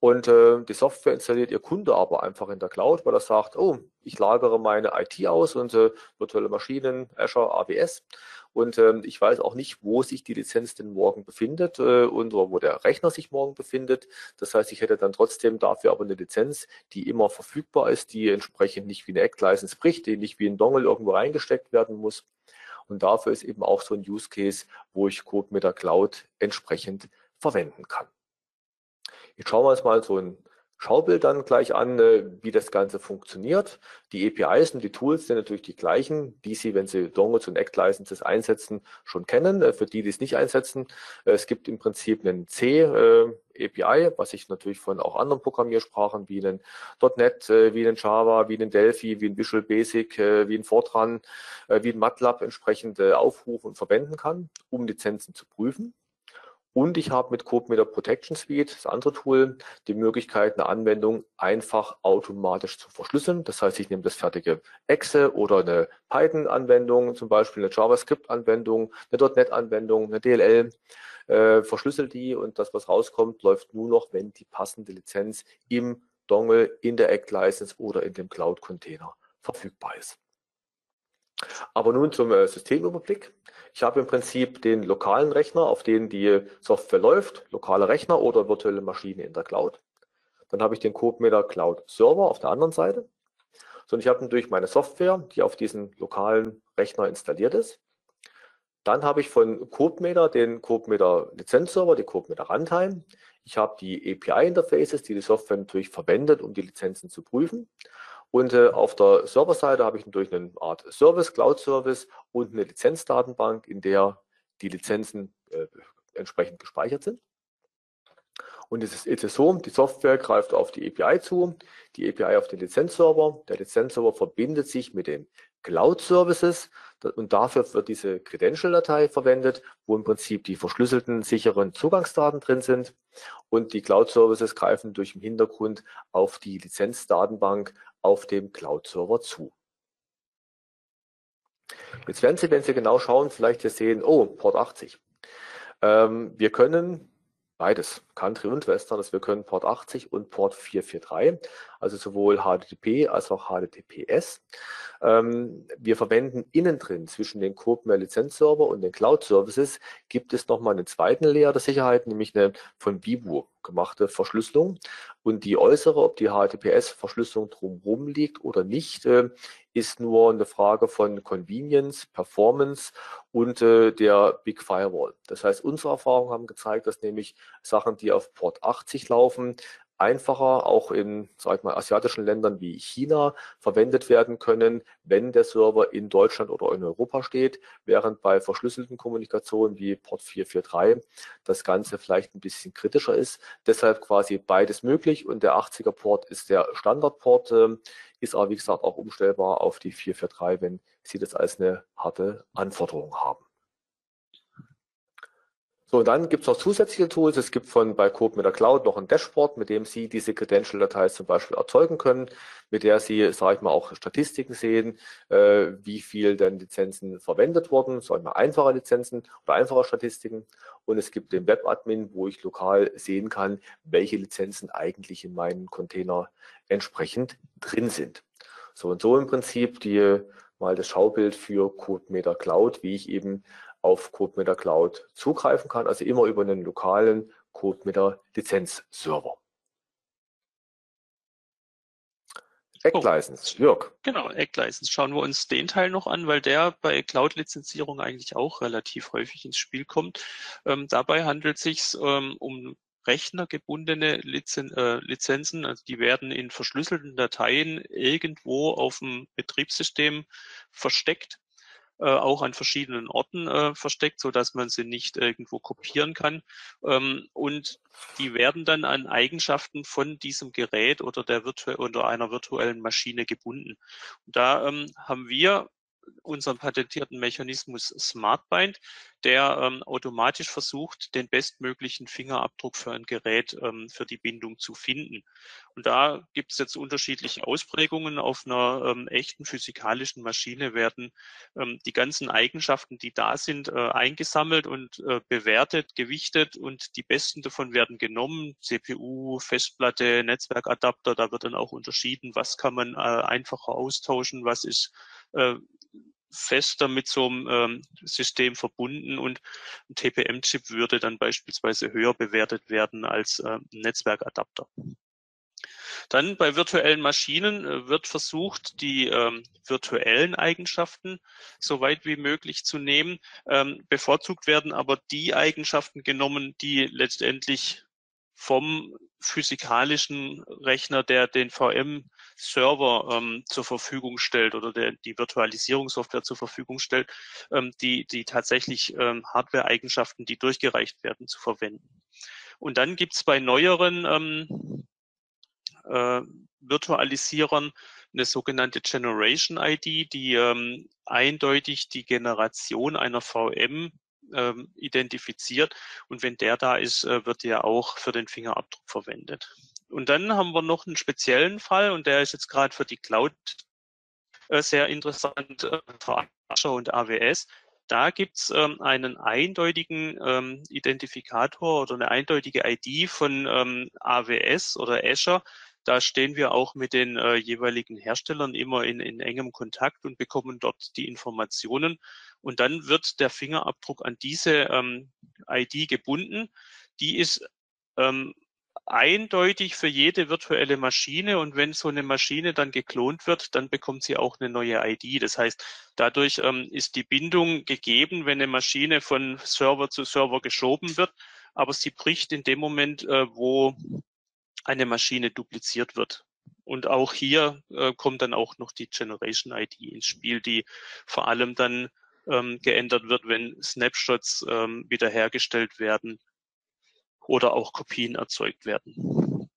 Und äh, die Software installiert Ihr Kunde aber einfach in der Cloud, weil er sagt, oh, ich lagere meine IT aus und äh, virtuelle Maschinen, Azure, AWS und ähm, ich weiß auch nicht, wo sich die Lizenz denn morgen befindet äh, und wo der Rechner sich morgen befindet. Das heißt, ich hätte dann trotzdem dafür aber eine Lizenz, die immer verfügbar ist, die entsprechend nicht wie eine Act-License bricht, die nicht wie ein Dongle irgendwo reingesteckt werden muss. Und dafür ist eben auch so ein Use Case, wo ich Code mit der Cloud entsprechend verwenden kann. Jetzt schauen wir uns mal so ein Schaubild dann gleich an, äh, wie das Ganze funktioniert. Die APIs und die Tools sind natürlich die gleichen, die Sie, wenn Sie Dongles und Act Licenses einsetzen, schon kennen. Äh, für die, die es nicht einsetzen, äh, es gibt im Prinzip einen C API, was ich natürlich von auch anderen Programmiersprachen wie einen .NET, wie einen Java, wie einen Delphi, wie ein Visual Basic, wie ein Fortran, wie ein MATLAB entsprechend aufrufen und verwenden kann, um Lizenzen zu prüfen. Und ich habe mit CodeMeter Protection Suite, das andere Tool, die Möglichkeit, eine Anwendung einfach automatisch zu verschlüsseln. Das heißt, ich nehme das fertige Excel oder eine Python-Anwendung, zum Beispiel eine JavaScript-Anwendung, eine .NET-Anwendung, eine DLL, äh, verschlüssel die und das, was rauskommt, läuft nur noch, wenn die passende Lizenz im Dongle, in der Act License oder in dem Cloud-Container verfügbar ist. Aber nun zum äh, Systemüberblick. Ich habe im Prinzip den lokalen Rechner, auf dem die Software läuft, lokale Rechner oder virtuelle Maschine in der Cloud. Dann habe ich den CodeMeter Cloud Server auf der anderen Seite. So, und ich habe natürlich meine Software, die auf diesen lokalen Rechner installiert ist. Dann habe ich von CodeMeter den CodeMeter Lizenzserver, die CodeMeter Runtime. Ich habe die API-Interfaces, die die Software natürlich verwendet, um die Lizenzen zu prüfen. Und äh, auf der Serverseite habe ich natürlich eine Art Service, Cloud-Service und eine Lizenzdatenbank, in der die Lizenzen äh, entsprechend gespeichert sind. Und es ist so, die Software greift auf die API zu, die API auf den Lizenzserver. Der Lizenzserver verbindet sich mit den Cloud Services und dafür wird diese Credential-Datei verwendet, wo im Prinzip die verschlüsselten, sicheren Zugangsdaten drin sind. Und die Cloud Services greifen durch im Hintergrund auf die Lizenzdatenbank auf dem Cloud-Server zu. Jetzt werden Sie, wenn Sie genau schauen, vielleicht hier sehen, oh, Port 80. Ähm, wir können beides, Country und Western, also wir können Port 80 und Port 443, also sowohl HTTP als auch HTTPS. Ähm, wir verwenden innen drin zwischen den CodeMare Lizenzserver und den Cloud Services gibt es nochmal einen zweiten Layer der Sicherheit, nämlich eine von Bibu gemachte Verschlüsselung. Und die äußere, ob die HTTPS-Verschlüsselung drumherum liegt oder nicht, äh, ist nur eine Frage von Convenience, Performance und äh, der Big Firewall. Das heißt, unsere Erfahrungen haben gezeigt, dass nämlich Sachen, die auf Port 80 laufen, einfacher auch in sag ich mal, asiatischen Ländern wie China verwendet werden können, wenn der Server in Deutschland oder in Europa steht, während bei verschlüsselten Kommunikationen wie Port 443 das Ganze vielleicht ein bisschen kritischer ist. Deshalb quasi beides möglich und der 80er Port ist der Standardport, äh, ist aber wie gesagt auch umstellbar auf die 443, wenn Sie das als eine harte Anforderung haben. So, dann gibt es noch zusätzliche Tools. Es gibt von bei Coop mit der Cloud noch ein Dashboard, mit dem Sie diese Credential-Dateis zum Beispiel erzeugen können, mit der Sie, sage ich mal, auch Statistiken sehen, äh, wie viel denn Lizenzen verwendet wurden, sage ich mal, einfache Lizenzen oder einfache Statistiken. Und es gibt den Web-Admin, wo ich lokal sehen kann, welche Lizenzen eigentlich in meinem Container entsprechend drin sind. So und so im Prinzip die mal das Schaubild für CodeMeter Cloud, wie ich eben auf CodeMeter Cloud zugreifen kann, also immer über einen lokalen CodeMeter Lizenzserver. Ecklicense, oh, Jörg. Genau, Ecklicense. Schauen wir uns den Teil noch an, weil der bei Cloud-Lizenzierung eigentlich auch relativ häufig ins Spiel kommt. Ähm, dabei handelt es sich ähm, um rechnergebundene Lizen äh, Lizenzen. Also die werden in verschlüsselten Dateien irgendwo auf dem Betriebssystem versteckt äh, auch an verschiedenen Orten äh, versteckt, so dass man sie nicht irgendwo kopieren kann. Ähm, und die werden dann an Eigenschaften von diesem Gerät oder der virtu oder einer virtuellen Maschine gebunden. Und da ähm, haben wir unseren patentierten Mechanismus SmartBind, der ähm, automatisch versucht, den bestmöglichen Fingerabdruck für ein Gerät ähm, für die Bindung zu finden. Und da gibt es jetzt unterschiedliche Ausprägungen. Auf einer ähm, echten physikalischen Maschine werden ähm, die ganzen Eigenschaften, die da sind, äh, eingesammelt und äh, bewertet, gewichtet und die besten davon werden genommen. CPU, Festplatte, Netzwerkadapter, da wird dann auch unterschieden, was kann man äh, einfacher austauschen, was ist äh, fester mit so einem ähm, System verbunden und ein TPM-Chip würde dann beispielsweise höher bewertet werden als äh, Netzwerkadapter. Dann bei virtuellen Maschinen äh, wird versucht, die ähm, virtuellen Eigenschaften so weit wie möglich zu nehmen. Ähm, bevorzugt werden aber die Eigenschaften genommen, die letztendlich vom physikalischen Rechner, der den VM-Server ähm, zur Verfügung stellt oder der die Virtualisierungssoftware zur Verfügung stellt, ähm, die, die tatsächlich ähm, Hardware-Eigenschaften, die durchgereicht werden, zu verwenden. Und dann gibt's bei neueren ähm, äh, Virtualisierern eine sogenannte Generation ID, die ähm, eindeutig die Generation einer VM ähm, identifiziert. Und wenn der da ist, äh, wird der auch für den Fingerabdruck verwendet. Und dann haben wir noch einen speziellen Fall und der ist jetzt gerade für die Cloud äh, sehr interessant, äh, für Azure und AWS. Da gibt's ähm, einen eindeutigen ähm, Identifikator oder eine eindeutige ID von ähm, AWS oder Azure, da stehen wir auch mit den äh, jeweiligen Herstellern immer in, in engem Kontakt und bekommen dort die Informationen. Und dann wird der Fingerabdruck an diese ähm, ID gebunden. Die ist ähm, eindeutig für jede virtuelle Maschine und wenn so eine Maschine dann geklont wird, dann bekommt sie auch eine neue ID. Das heißt, dadurch ähm, ist die Bindung gegeben, wenn eine Maschine von Server zu Server geschoben wird, aber sie bricht in dem Moment, äh, wo eine Maschine dupliziert wird. Und auch hier äh, kommt dann auch noch die Generation ID ins Spiel, die vor allem dann ähm, geändert wird, wenn Snapshots ähm, wiederhergestellt werden oder auch Kopien erzeugt werden.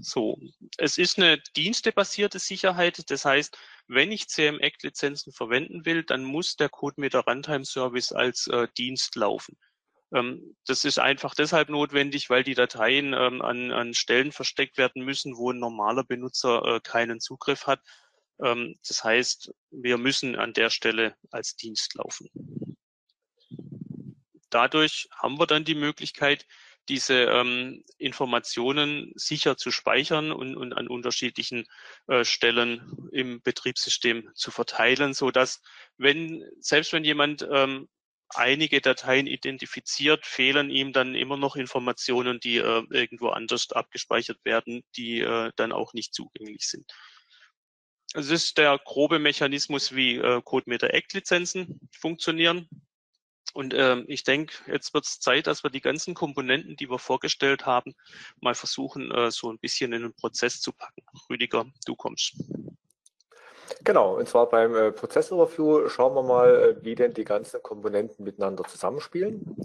So, es ist eine dienstebasierte Sicherheit. Das heißt, wenn ich CM-Act-Lizenzen verwenden will, dann muss der CodeMeter Runtime Service als äh, Dienst laufen. Ähm, das ist einfach deshalb notwendig, weil die Dateien ähm, an, an Stellen versteckt werden müssen, wo ein normaler Benutzer äh, keinen Zugriff hat. Ähm, das heißt, wir müssen an der Stelle als Dienst laufen. Dadurch haben wir dann die Möglichkeit, diese ähm, Informationen sicher zu speichern und, und an unterschiedlichen äh, Stellen im Betriebssystem zu verteilen, so dass wenn selbst wenn jemand ähm, einige Dateien identifiziert, fehlen ihm dann immer noch Informationen, die äh, irgendwo anders abgespeichert werden, die äh, dann auch nicht zugänglich sind. Es ist der grobe Mechanismus, wie äh, CodeMeter-Act-Lizenzen funktionieren. Und ähm, ich denke, jetzt wird es Zeit, dass wir die ganzen Komponenten, die wir vorgestellt haben, mal versuchen, äh, so ein bisschen in den Prozess zu packen. Rüdiger, du kommst. Genau, und zwar beim äh, Prozessoverview schauen wir mal, äh, wie denn die ganzen Komponenten miteinander zusammenspielen.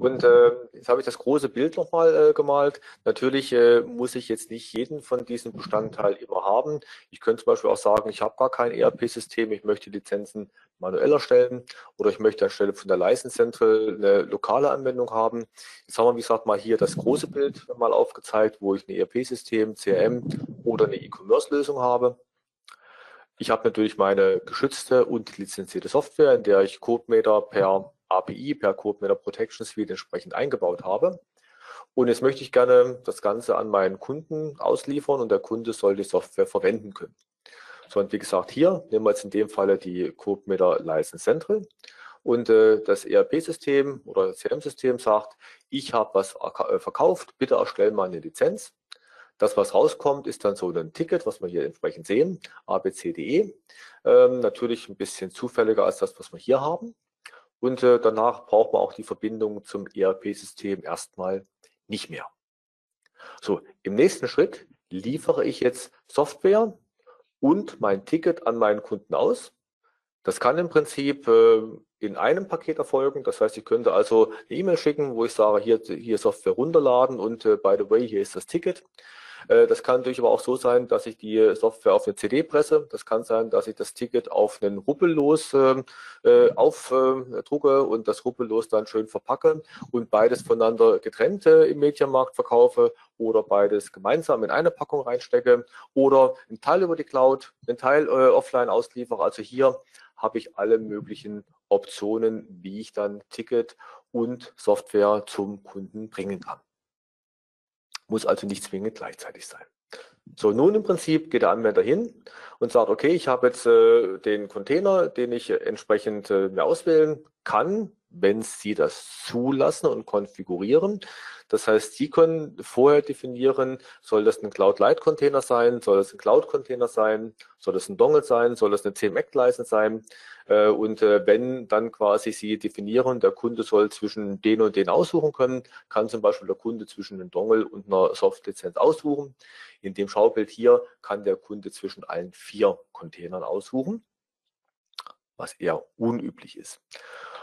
Und äh, jetzt habe ich das große Bild nochmal äh, gemalt. Natürlich äh, muss ich jetzt nicht jeden von diesen Bestandteilen immer haben. Ich könnte zum Beispiel auch sagen, ich habe gar kein ERP-System, ich möchte Lizenzen manuell erstellen oder ich möchte anstelle von der License Central eine lokale Anwendung haben. Jetzt haben wir, wie gesagt, mal hier das große Bild mal aufgezeigt, wo ich ein ERP-System, CRM oder eine E-Commerce-Lösung habe. Ich habe natürlich meine geschützte und lizenzierte Software, in der ich CodeMeter per API, per CodeMeter Protection Suite entsprechend eingebaut habe. Und jetzt möchte ich gerne das Ganze an meinen Kunden ausliefern und der Kunde soll die Software verwenden können. So, und wie gesagt, hier nehmen wir jetzt in dem Falle die CodeMeter License Central und äh, das ERP-System oder CRM-System sagt, ich habe was äh, verkauft, bitte erstell mal eine Lizenz. Das, was rauskommt, ist dann so ein Ticket, was wir hier entsprechend sehen, abcde. Ähm, natürlich ein bisschen zufälliger als das, was wir hier haben. Und äh, danach braucht man auch die Verbindung zum ERP-System erstmal nicht mehr. So, im nächsten Schritt liefere ich jetzt Software und mein Ticket an meinen Kunden aus. Das kann im Prinzip äh, in einem Paket erfolgen. Das heißt, ich könnte also eine E-Mail schicken, wo ich sage, hier, hier Software runterladen und äh, by the way, hier ist das Ticket. Äh, das kann natürlich aber auch so sein, dass ich die Software auf eine CD presse. Das kann sein, dass ich das Ticket auf einen Ruppellos ähm, äh, aufdrucke und das Ruppellos dann schön verpacke und beides voneinander getrennt äh, im Mediamarkt verkaufe oder beides gemeinsam in eine Packung reinstecke oder einen Teil über die Cloud, einen Teil äh, offline ausliefere. Also hier habe ich alle möglichen Optionen, wie ich dann Ticket und Software zum Kunden bringen kann muss also nicht zwingend gleichzeitig sein. So, nun im Prinzip geht der Anwender hin und sagt, okay, ich habe jetzt äh, den Container, den ich entsprechend äh, mir auswählen kann, wenn Sie das zulassen und konfigurieren. Das heißt, Sie können vorher definieren, soll das ein Cloud-Light-Container sein, soll das ein Cloud-Container sein, soll das ein Dongle sein, soll das eine CMX-License sein. Äh, und äh, wenn dann quasi Sie definieren, der Kunde soll zwischen den und den aussuchen können, kann zum Beispiel der Kunde zwischen einem Dongle und einer Soft-Lizenz aussuchen. In dem Schaubild hier kann der Kunde zwischen allen vier Containern aussuchen, was eher unüblich ist.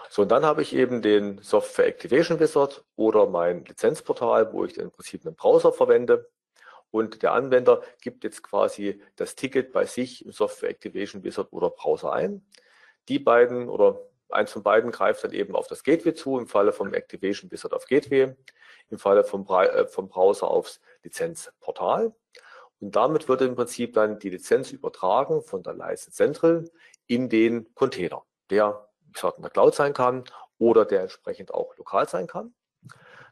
So, und dann habe ich eben den Software Activation Wizard oder mein Lizenzportal, wo ich im Prinzip einen Browser verwende. Und der Anwender gibt jetzt quasi das Ticket bei sich im Software Activation Wizard oder Browser ein. Die beiden oder eins von beiden greift dann eben auf das Gateway zu, im Falle vom Activation Wizard auf Gateway, im Falle vom, äh, vom Browser aufs Lizenzportal. Und damit wird im Prinzip dann die Lizenz übertragen von der License Central in den Container, der gesagt, in der Cloud sein kann oder der entsprechend auch lokal sein kann.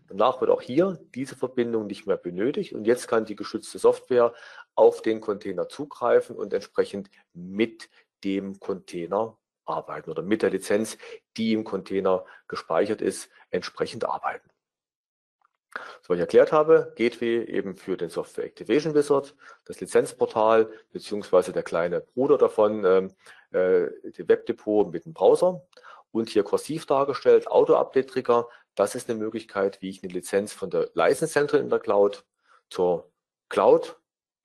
Danach wird auch hier diese Verbindung nicht mehr benötigt und jetzt kann die geschützte Software auf den Container zugreifen und entsprechend mit dem Container arbeiten oder mit der Lizenz, die im Container gespeichert ist, entsprechend arbeiten. So, was ich erklärt habe, Gateway eben für den Software Activation Wizard, das Lizenzportal beziehungsweise der kleine Bruder davon, ähm, äh, die Webdepot mit dem Browser und hier kursiv dargestellt, Auto-Update-Trigger. Das ist eine Möglichkeit, wie ich eine Lizenz von der License Central in der Cloud zur Cloud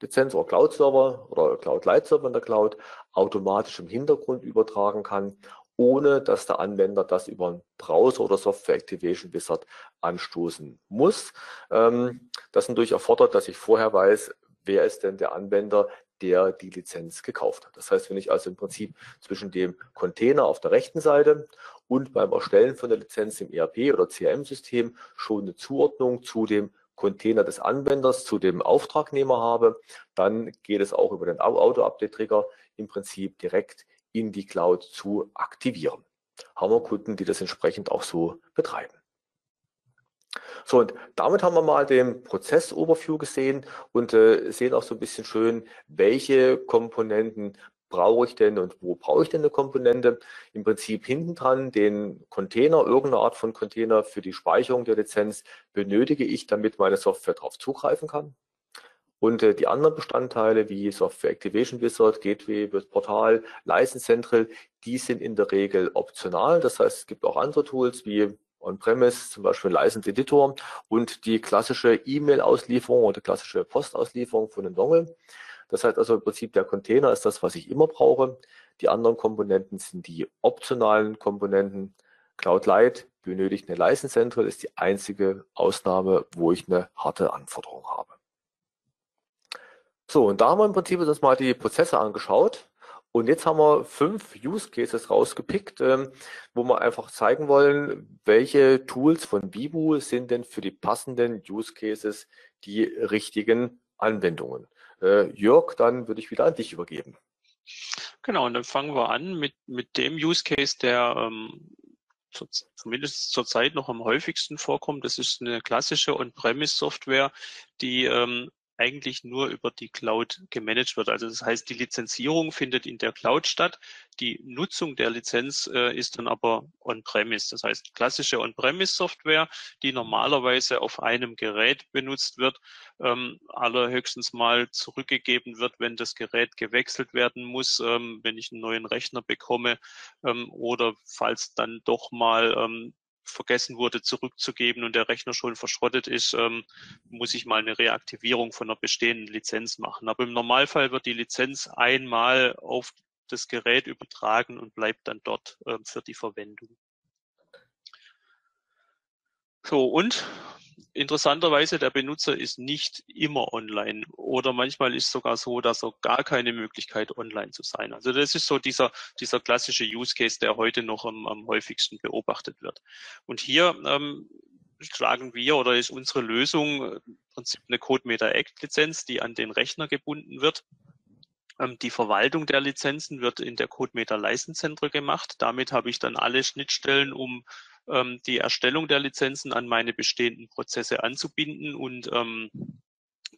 Lizenz oder Cloud Server oder Cloud Light Server in der Cloud automatisch im Hintergrund übertragen kann, ohne dass der Anwender das über einen Browser oder Software Activation Wizard anstoßen muss. Ähm, das natürlich erfordert, dass ich vorher weiß, wer ist denn der Anwender, der die Lizenz gekauft hat. Das heißt, wenn ich also im Prinzip zwischen dem Container auf der rechten Seite und beim Erstellen von der Lizenz im ERP oder CRM-System schon eine Zuordnung zu dem Container des Anwenders, zu dem Auftragnehmer habe, dann geht es auch über den Auto-Update-Trigger im Prinzip direkt in die Cloud zu aktivieren. Haben wir Kunden, die das entsprechend auch so betreiben. So, und damit haben wir mal den Prozess-Overview gesehen und äh, sehen auch so ein bisschen schön, welche Komponenten brauche ich denn und wo brauche ich denn eine Komponente? Im Prinzip hinten dran den Container, irgendeine Art von Container für die Speicherung der Lizenz benötige ich, damit meine Software darauf zugreifen kann. Und äh, die anderen Bestandteile wie Software Activation Wizard, Gateway, Portal, License Central, die sind in der Regel optional. Das heißt, es gibt auch andere Tools wie On-Premise, zum Beispiel License Editor und die klassische E-Mail-Auslieferung oder klassische Postauslieferung von einem Dongle. Das heißt also im Prinzip der Container ist das, was ich immer brauche. Die anderen Komponenten sind die optionalen Komponenten. Cloud Light benötigt eine License Central, ist die einzige Ausnahme, wo ich eine harte Anforderung habe. So, und da haben wir im Prinzip uns mal die Prozesse angeschaut. Und jetzt haben wir fünf Use Cases rausgepickt, ähm, wo wir einfach zeigen wollen, welche Tools von Bibu sind denn für die passenden Use Cases die richtigen Anwendungen. Äh, Jörg, dann würde ich wieder an dich übergeben. Genau, und dann fangen wir an mit, mit dem Use Case, der ähm, zu, zumindest zurzeit noch am häufigsten vorkommt. Das ist eine klassische On-Premise-Software, die ähm, eigentlich nur über die Cloud gemanagt wird. Also das heißt, die Lizenzierung findet in der Cloud statt. Die Nutzung der Lizenz äh, ist dann aber on-premise. Das heißt, klassische on-premise-Software, die normalerweise auf einem Gerät benutzt wird, ähm, allerhöchstens mal zurückgegeben wird, wenn das Gerät gewechselt werden muss, ähm, wenn ich einen neuen Rechner bekomme ähm, oder falls dann doch mal ähm, vergessen wurde zurückzugeben und der Rechner schon verschrottet ist, ähm, muss ich mal eine Reaktivierung von einer bestehenden Lizenz machen. Aber im Normalfall wird die Lizenz einmal auf das Gerät übertragen und bleibt dann dort ähm, für die Verwendung. So, und interessanterweise, der Benutzer ist nicht immer online oder manchmal ist sogar so, dass er gar keine Möglichkeit online zu sein. Also das ist so dieser, dieser klassische Use Case, der heute noch am, am häufigsten beobachtet wird. Und hier ähm, schlagen wir oder ist unsere Lösung äh, im Prinzip eine CodeMeter Act Lizenz, die an den Rechner gebunden wird. Ähm, die Verwaltung der Lizenzen wird in der CodeMeter License Center gemacht. Damit habe ich dann alle Schnittstellen, um ähm, die Erstellung der Lizenzen an meine bestehenden Prozesse anzubinden und ähm,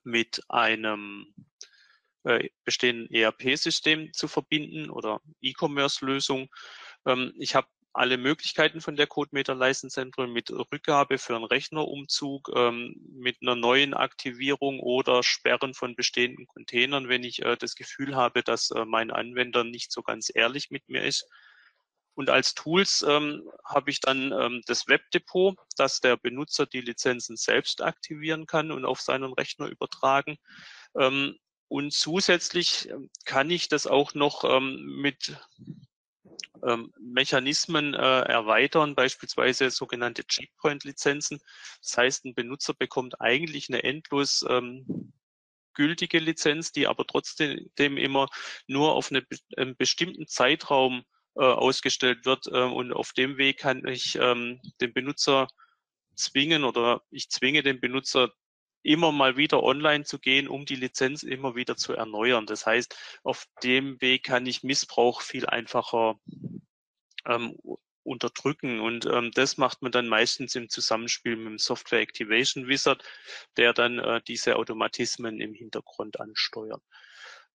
mit einem äh, bestehenden ERP-System zu verbinden oder E-Commerce-Lösung. Ähm, ich habe alle Möglichkeiten von der CodeMeter Central mit Rückgabe für einen Rechnerumzug, ähm, mit einer neuen Aktivierung oder Sperren von bestehenden Containern, wenn ich äh, das Gefühl habe, dass äh, mein Anwender nicht so ganz ehrlich mit mir ist. Und als Tools ähm, habe ich dann ähm, das Webdepot, dass der Benutzer die Lizenzen selbst aktivieren kann und auf seinen Rechner übertragen. Ähm, und zusätzlich ähm, kann ich das auch noch ähm, mit ähm, Mechanismen äh, erweitern, beispielsweise sogenannte Checkpoint-Lizenzen. Das heißt, ein Benutzer bekommt eigentlich eine endlos ähm, gültige Lizenz, die aber trotzdem immer nur auf eine, einen bestimmten Zeitraum ausgestellt wird. Äh, und auf dem Weg kann ich ähm, den Benutzer zwingen oder ich zwinge den Benutzer immer mal wieder online zu gehen, um die Lizenz immer wieder zu erneuern. Das heißt, auf dem Weg kann ich Missbrauch viel einfacher ähm, unterdrücken. Und ähm, das macht man dann meistens im Zusammenspiel mit dem Software Activation Wizard, der dann äh, diese Automatismen im Hintergrund ansteuert.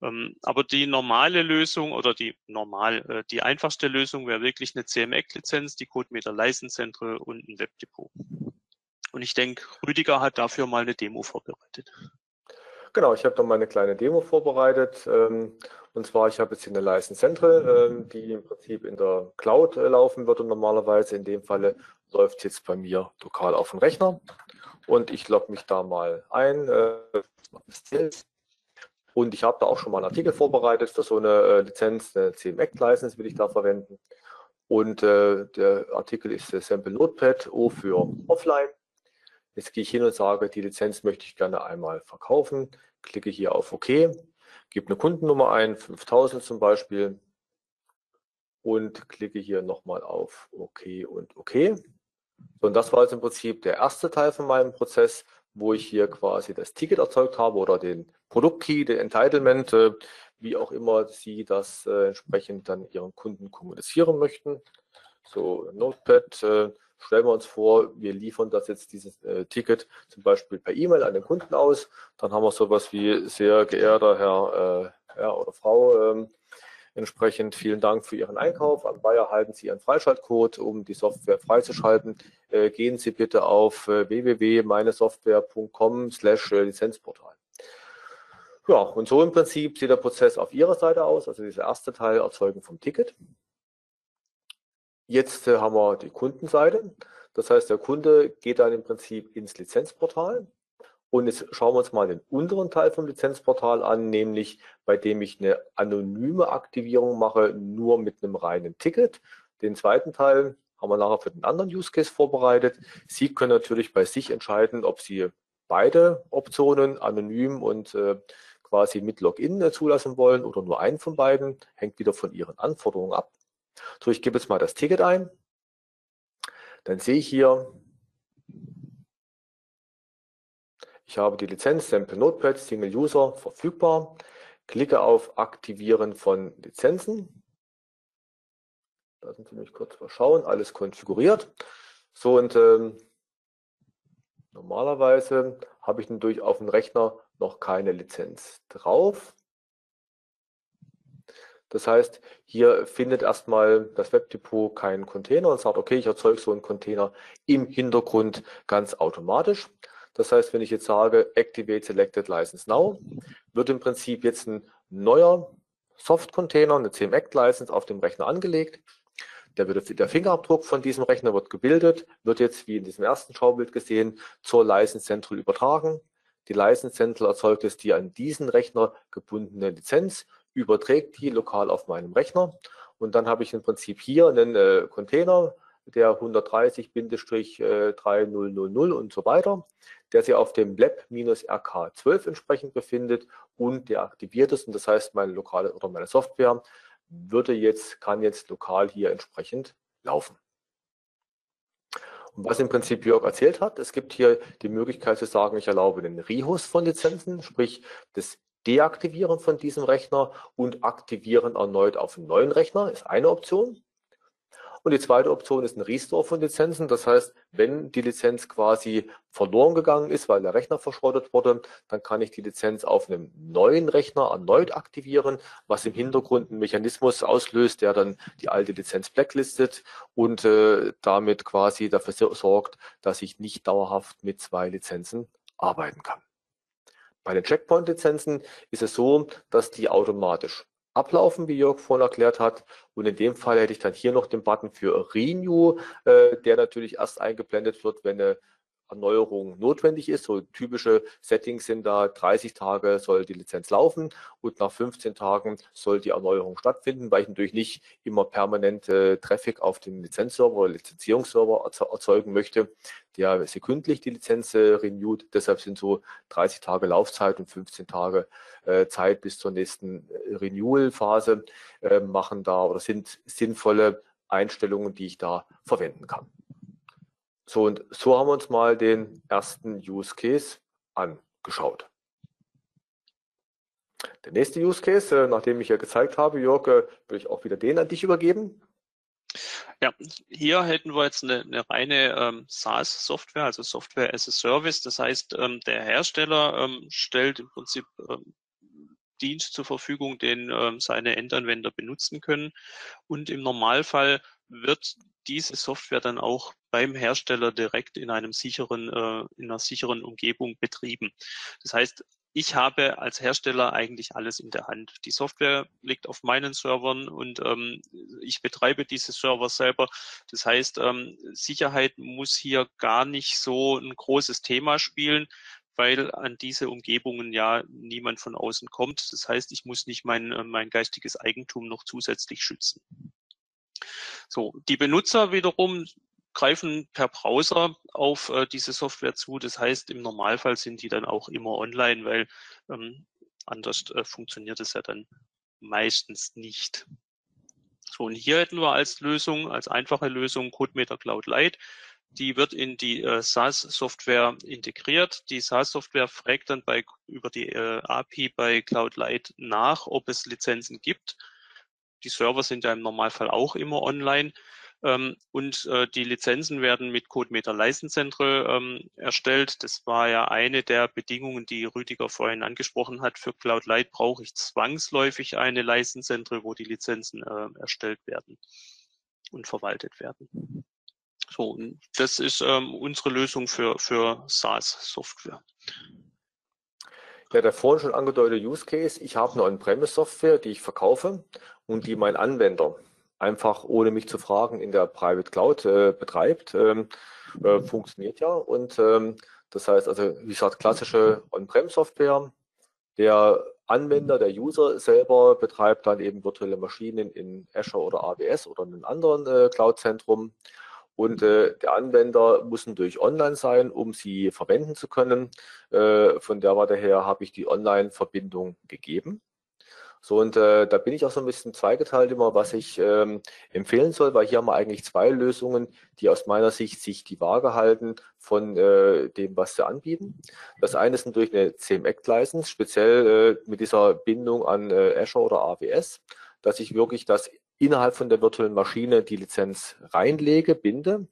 Ähm, aber die normale Lösung oder die normal, äh, die einfachste Lösung wäre wirklich eine CMEC-Lizenz, die CodeMeter Central und ein Webdepot. Und ich denke, Rüdiger hat dafür mal eine Demo vorbereitet. Genau, ich habe da mal eine kleine Demo vorbereitet. Ähm, und zwar, ich habe jetzt hier eine License Central, ähm, die im Prinzip in der Cloud äh, laufen würde normalerweise. In dem Falle läuft jetzt bei mir lokal auf dem Rechner. Und ich logge mich da mal ein. Äh, und ich habe da auch schon mal einen Artikel vorbereitet für so eine äh, Lizenz, eine CMX-License will ich da verwenden. Und äh, der Artikel ist der Sample Notepad O für Offline. Jetzt gehe ich hin und sage, die Lizenz möchte ich gerne einmal verkaufen. Klicke hier auf OK, gebe eine Kundennummer ein, 5000 zum Beispiel. Und klicke hier nochmal auf OK und OK. So, und das war jetzt im Prinzip der erste Teil von meinem Prozess wo ich hier quasi das Ticket erzeugt habe oder den Produktkey, den Entitlement, äh, wie auch immer Sie das äh, entsprechend dann Ihren Kunden kommunizieren möchten. So, Notepad, äh, stellen wir uns vor, wir liefern das jetzt, dieses äh, Ticket zum Beispiel per E-Mail an den Kunden aus. Dann haben wir sowas wie, sehr geehrter Herr, äh, Herr oder Frau, ähm, Entsprechend vielen Dank für Ihren Einkauf. Am Bayer erhalten Sie Ihren Freischaltcode, um die Software freizuschalten. Äh, gehen Sie bitte auf äh, www.meinesoftware.com slash Lizenzportal. Ja, und so im Prinzip sieht der Prozess auf Ihrer Seite aus, also dieser erste Teil Erzeugen vom Ticket. Jetzt äh, haben wir die Kundenseite. Das heißt, der Kunde geht dann im Prinzip ins Lizenzportal Und jetzt schauen wir uns mal den unteren Teil vom Lizenzportal an, nämlich bei dem ich eine anonyme Aktivierung mache, nur mit einem reinen Ticket. Den zweiten Teil haben wir nachher für den anderen Use Case vorbereitet. Sie können natürlich bei sich entscheiden, ob Sie beide Optionen, anonym und äh, quasi mit Login zulassen wollen oder nur einen von beiden. Hängt wieder von Ihren Anforderungen ab. So, ich gebe jetzt mal das Ticket ein. Dann sehe ich hier, ich habe die Lizenz Sample Notepad Single User verfügbar. Klicke auf Aktivieren von Lizenzen. Lassen Sie mich kurz mal schauen, alles konfiguriert. So und ähm, normalerweise habe ich natürlich auf dem Rechner noch keine Lizenz drauf. Das heißt, hier findet erstmal das Webdepot keinen Container und sagt, okay, ich erzeuge so einen Container im Hintergrund ganz automatisch. Das heißt, wenn ich jetzt sage, Activate Selected License Now, wird im Prinzip jetzt ein neuer Soft-Container, eine CMAC-License auf dem Rechner angelegt. Der, wird, der Fingerabdruck von diesem Rechner wird gebildet, wird jetzt, wie in diesem ersten Schaubild gesehen, zur License Central übertragen. Die License Central erzeugt jetzt die an diesen Rechner gebundene Lizenz überträgt die lokal auf meinem Rechner und dann habe ich im Prinzip hier einen äh, Container, der 130-3000 und so weiter, der sich auf dem Lab-RK12 entsprechend befindet und der aktiviert ist. Und das heißt, meine lokale oder meine Software würde jetzt, kann jetzt lokal hier entsprechend laufen. Und was im Prinzip Jörg erzählt hat, es gibt hier die Möglichkeit zu sagen, ich erlaube den Rehost von Lizenzen, sprich das Deaktivieren von diesem Rechner und aktivieren erneut auf einen neuen Rechner ist eine Option. Und die zweite Option ist ein Restore von Lizenzen. Das heißt, wenn die Lizenz quasi verloren gegangen ist, weil der Rechner verschrottet wurde, dann kann ich die Lizenz auf einem neuen Rechner erneut aktivieren, was im Hintergrund einen Mechanismus auslöst, der dann die alte Lizenz blacklistet und äh, damit quasi dafür sorgt, dass ich nicht dauerhaft mit zwei Lizenzen arbeiten kann. Bei den Checkpoint-Lizenzen ist es so, dass die automatisch ablaufen, wie Jörg vorhin erklärt hat. Und in dem Fall hätte ich dann hier noch den Button für Renew, äh, der natürlich erst eingeblendet wird, wenn eine Erneuerung notwendig ist. So typische Settings sind da, 30 Tage soll die Lizenz laufen und nach 15 Tagen soll die Erneuerung stattfinden, weil ich natürlich nicht immer permanent äh, Traffic auf den Lizenzserver oder Lizenzierungsserver erzeugen möchte, der sekündlich die Lizenz äh, renewt. Deshalb sind so 30 Tage Laufzeit und 15 Tage äh, Zeit bis zur nächsten äh, Renewal-Phase machen da oder sind sinnvolle Einstellungen, die ich da verwenden kann. So, und so haben wir uns mal den ersten Use Case angeschaut. Der nächste Use Case, äh, nachdem ich ja gezeigt habe, Jörg, äh, würde ich auch wieder den an dich übergeben. Ja, hier hätten wir jetzt eine, eine reine ähm, SaaS-Software, also Software as a Service. Das heißt, ähm, der Hersteller ähm, stellt im Prinzip ähm, Dienst zur Verfügung, den ähm, seine Endanwender benutzen können. Und im Normalfall wird diese Software dann auch beim Hersteller direkt in einem sicheren, äh, in einer sicheren Umgebung betrieben. Das heißt, ich habe als Hersteller eigentlich alles in der Hand. Die Software liegt auf meinen Servern und ähm, ich betreibe diese Server selber. Das heißt, ähm, Sicherheit muss hier gar nicht so ein großes Thema spielen, weil an diese Umgebungen ja niemand von außen kommt. Das heißt, ich muss nicht mein, äh, mein geistiges Eigentum noch zusätzlich schützen. So, die Benutzer wiederum greifen per Browser auf äh, diese Software zu. Das heißt, im Normalfall sind die dann auch immer online, weil ähm, anders äh, funktioniert es ja dann meistens nicht. So, und hier hätten wir als Lösung, als einfache Lösung CodeMeter Cloud Lite. Die wird in die äh, SaaS-Software integriert. Die SaaS-Software fragt dann bei, über die äh, API bei Cloud Lite nach, ob es Lizenzen gibt. Die Server sind ja im Normalfall auch immer online. Ähm, und äh, die Lizenzen werden mit CodeMeter Central ähm, erstellt. Das war ja eine der Bedingungen, die Rüdiger vorhin angesprochen hat. Für Cloud Light brauche ich zwangsläufig eine Central, wo die Lizenzen äh, erstellt werden und verwaltet werden. So, das ist ähm, unsere Lösung für, für SaaS-Software. Ja, der vorhin schon angedeutete Use Case. Ich habe eine On-Premise-Software, die ich verkaufe und die mein Anwender einfach ohne mich zu fragen in der Private Cloud äh, betreibt. Ähm, äh, funktioniert ja und ähm, Das heißt also, wie gesagt, klassische On-Prem-Software. Der Anwender, der User selber betreibt dann eben virtuelle Maschinen in Azure oder AWS oder in einem anderen äh, Cloud-Zentrum. Und äh, der Anwender muss natürlich online sein, um sie verwenden zu können. Äh, von der Warte her habe ich die Online-Verbindung gegeben. So, und äh, da bin ich auch so ein bisschen zweigeteilt immer, was ich ähm, empfehlen soll, weil hier haben wir eigentlich zwei Lösungen, die aus meiner Sicht sich die Waage halten von äh, dem, was sie anbieten. Das eine ist natürlich eine CMX-License, speziell äh, mit dieser Bindung an äh, Azure oder AWS, dass ich wirklich das innerhalb von der virtuellen Maschine die Lizenz reinlege, binde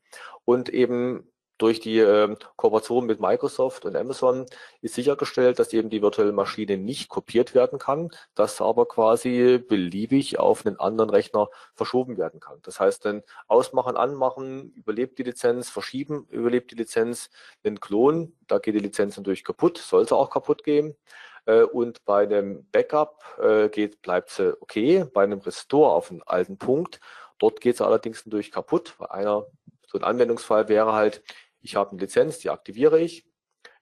und eben durch die äh, Kooperation mit Microsoft und Amazon ist sichergestellt, dass eben die virtuelle Maschine nicht kopiert werden kann, dass aber quasi beliebig auf einen anderen Rechner verschoben werden kann. Das heißt, dann ausmachen, anmachen, überlebt die Lizenz, verschieben, überlebt die Lizenz, den Klon, da geht die Lizenz natürlich kaputt, sollte auch kaputt gehen. Äh, und bei einem Backup äh, geht, bleibt sie okay. Bei einem Restore auf einen alten Punkt, dort geht sie allerdings natürlich kaputt, weil einer so ein Anwendungsfall wäre halt, ich habe eine Lizenz, die aktiviere ich,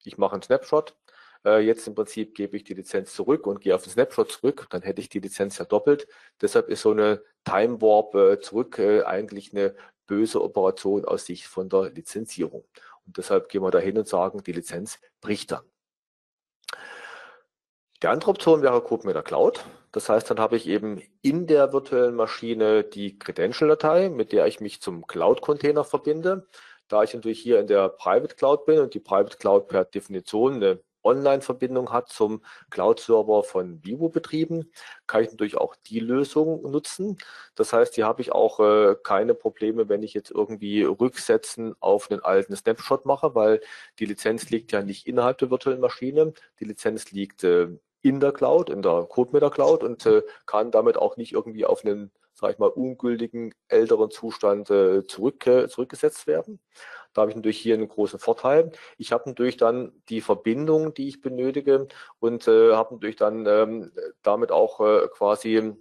ich mache einen Snapshot, äh, jetzt im Prinzip gebe ich die Lizenz zurück und gehe auf den Snapshot zurück, dann hätte ich die Lizenz ja doppelt. Deshalb ist so eine Time Warp zurück eigentlich eine böse Operation aus Sicht von der Lizenzierung. Und deshalb gehen wir da hin und sagen, die Lizenz bricht dann. Die andere Option wäre CodeMeter Cloud. Das heißt, dann habe ich eben in der virtuellen Maschine die Credential-Datei, mit der ich mich zum Cloud-Container verbinde. Da ich natürlich hier in der Private Cloud bin und die Private Cloud per Definition eine Online-Verbindung hat zum Cloud-Server von Vivo betrieben, kann ich natürlich auch die Lösung nutzen. Das heißt, hier habe ich auch äh, keine Probleme, wenn ich jetzt irgendwie Rücksetzen auf einen alten Snapshot mache, weil die Lizenz liegt ja nicht innerhalb der virtuellen Maschine. Die Lizenz liegt äh, in der Cloud, in der CodeMeter Cloud und äh, kann damit auch nicht irgendwie auf einen sage ich mal, ungültigen älteren Zustand äh, zurück, äh, zurückgesetzt werden. Da habe ich natürlich hier einen großen Vorteil. Ich habe natürlich dann die Verbindung, die ich benötige und äh, habe natürlich dann ähm, damit auch äh, quasi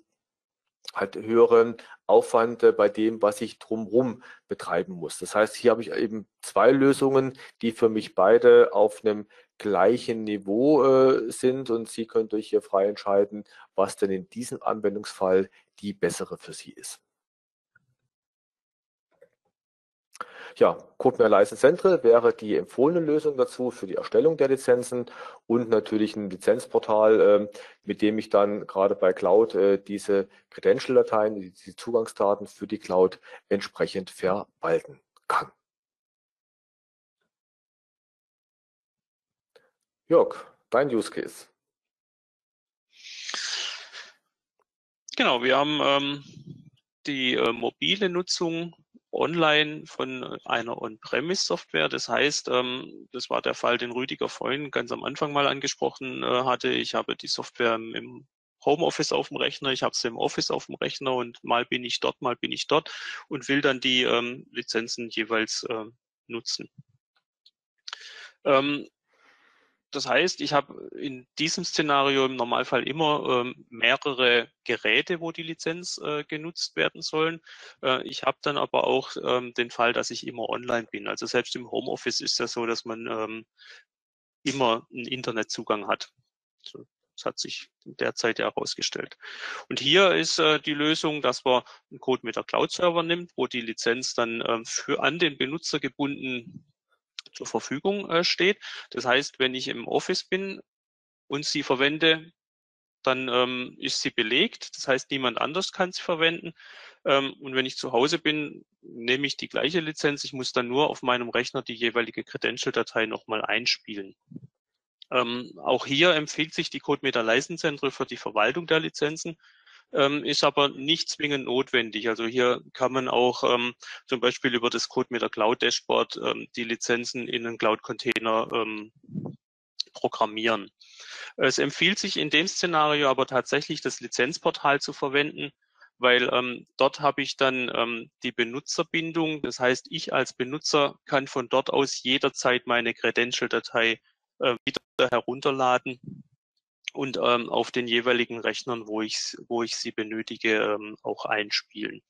halt höheren Aufwand äh, bei dem, was ich drumherum betreiben muss. Das heißt, hier habe ich eben zwei Lösungen, die für mich beide auf einem gleichen Niveau äh, sind und Sie können durch hier frei entscheiden, was denn in diesem Anwendungsfall die bessere für Sie ist. Ja, CodeMare License Central wäre die empfohlene Lösung dazu für die Erstellung der Lizenzen und natürlich ein Lizenzportal, ähm, mit dem ich dann gerade bei Cloud äh, diese Credential-Dateien, die Zugangsdaten für die Cloud entsprechend verwalten kann. Jörg, dein Use Case. Genau, wir haben ähm, die äh, mobile Nutzung online von einer On-Premise-Software. Das heißt, ähm, das war der Fall, den Rüdiger vorhin ganz am Anfang mal angesprochen äh, hatte. Ich habe die Software im Homeoffice auf dem Rechner, ich habe sie im Office auf dem Rechner und mal bin ich dort, mal bin ich dort und will dann die ähm, Lizenzen jeweils äh, nutzen. Ähm, das heißt, ich habe in diesem Szenario im Normalfall immer ähm, mehrere Geräte, wo die Lizenz äh, genutzt werden sollen. Äh, ich habe dann aber auch ähm, den Fall, dass ich immer online bin. Also selbst im Homeoffice ist ja so, dass man ähm, immer einen Internetzugang hat. So, das hat sich in der Zeit ja herausgestellt. Und hier ist äh, die Lösung, dass man einen Code mit der Cloud-Server nimmt, wo die Lizenz dann ähm, für an den Benutzer gebunden zur Verfügung äh, steht. Das heißt, wenn ich im Office bin und sie verwende, dann ähm, ist sie belegt. Das heißt, niemand anders kann sie verwenden. Ähm, und wenn ich zu Hause bin, nehme ich die gleiche Lizenz. Ich muss dann nur auf meinem Rechner die jeweilige Credential-Datei nochmal einspielen. Ähm, auch hier empfiehlt sich die CodeMeter License Central für die Verwaltung der Lizenzen ähm, ist aber nicht zwingend notwendig. Also hier kann man auch ähm, zum Beispiel über das Code mit der Cloud Dashboard ähm, die Lizenzen in einen Cloud Container ähm, programmieren. Es empfiehlt sich in dem Szenario aber tatsächlich das Lizenzportal zu verwenden, weil ähm, dort habe ich dann ähm, die Benutzerbindung. Das heißt, ich als Benutzer kann von dort aus jederzeit meine Credential-Datei äh, wieder herunterladen und ähm, auf den jeweiligen Rechnern, wo ich, wo ich sie benötige, ähm, auch einspielen.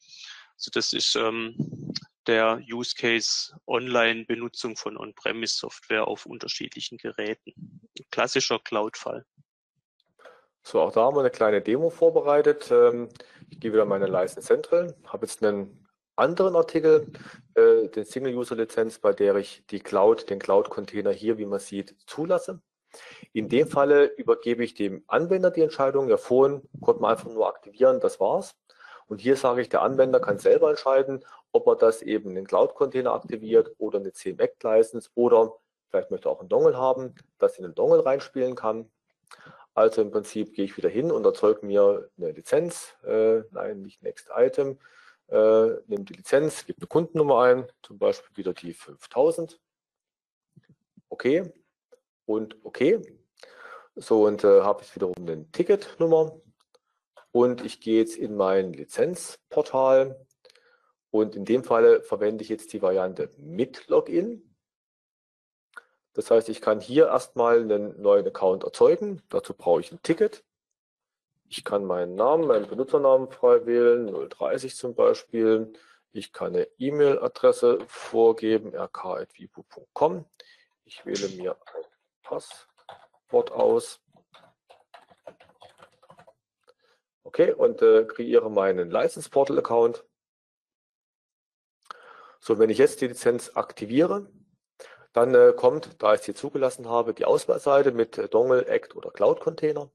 Also das ist ähm, der Use Case Online-Benutzung von On-Premise-Software auf unterschiedlichen Geräten. Klassischer Cloud-Fall. So, auch da haben wir eine kleine Demo vorbereitet. Ähm, ich gehe wieder in meine License Central, habe jetzt einen anderen Artikel, äh, den Single-User-Lizenz, bei der ich die Cloud, den Cloud-Container hier, wie man sieht, zulasse. In dem Falle übergebe ich dem Anwender die Entscheidung. Ja, vorhin konnte man einfach nur aktivieren, das war's. Und hier sage ich, der Anwender kann selber entscheiden, ob er das eben in den Cloud-Container aktiviert oder eine CMX-License oder vielleicht möchte er auch einen Dongle haben, dass in den Dongle reinspielen kann. Also im Prinzip gehe ich wieder hin und erzeuge mir eine Lizenz, äh, nein, nicht Next Item, äh, nehme die Lizenz, gebe eine Kundennummer ein, zum Beispiel wieder die 5000. Okay und okay. So, und äh, habe ich wiederum eine Ticketnummer und ich gehe jetzt in mein Lizenzportal und in dem Falle verwende ich jetzt die Variante mit Login. Das heißt, ich kann hier erstmal einen neuen Account erzeugen. Dazu brauche ich ein Ticket. Ich kann meinen Namen, meinen Benutzernamen frei wählen, 030 zum Beispiel. Ich kann eine E-Mail-Adresse vorgeben, rk.vipu.com. Ich wähle mir ein Passwort aus. Okay, und äh, kreiere meinen License Portal Account. So, wenn ich jetzt die Lizenz aktiviere, dann äh, kommt, da ich sie zugelassen habe, die Auswahlseite mit äh, Dongle, Act oder Cloud Container.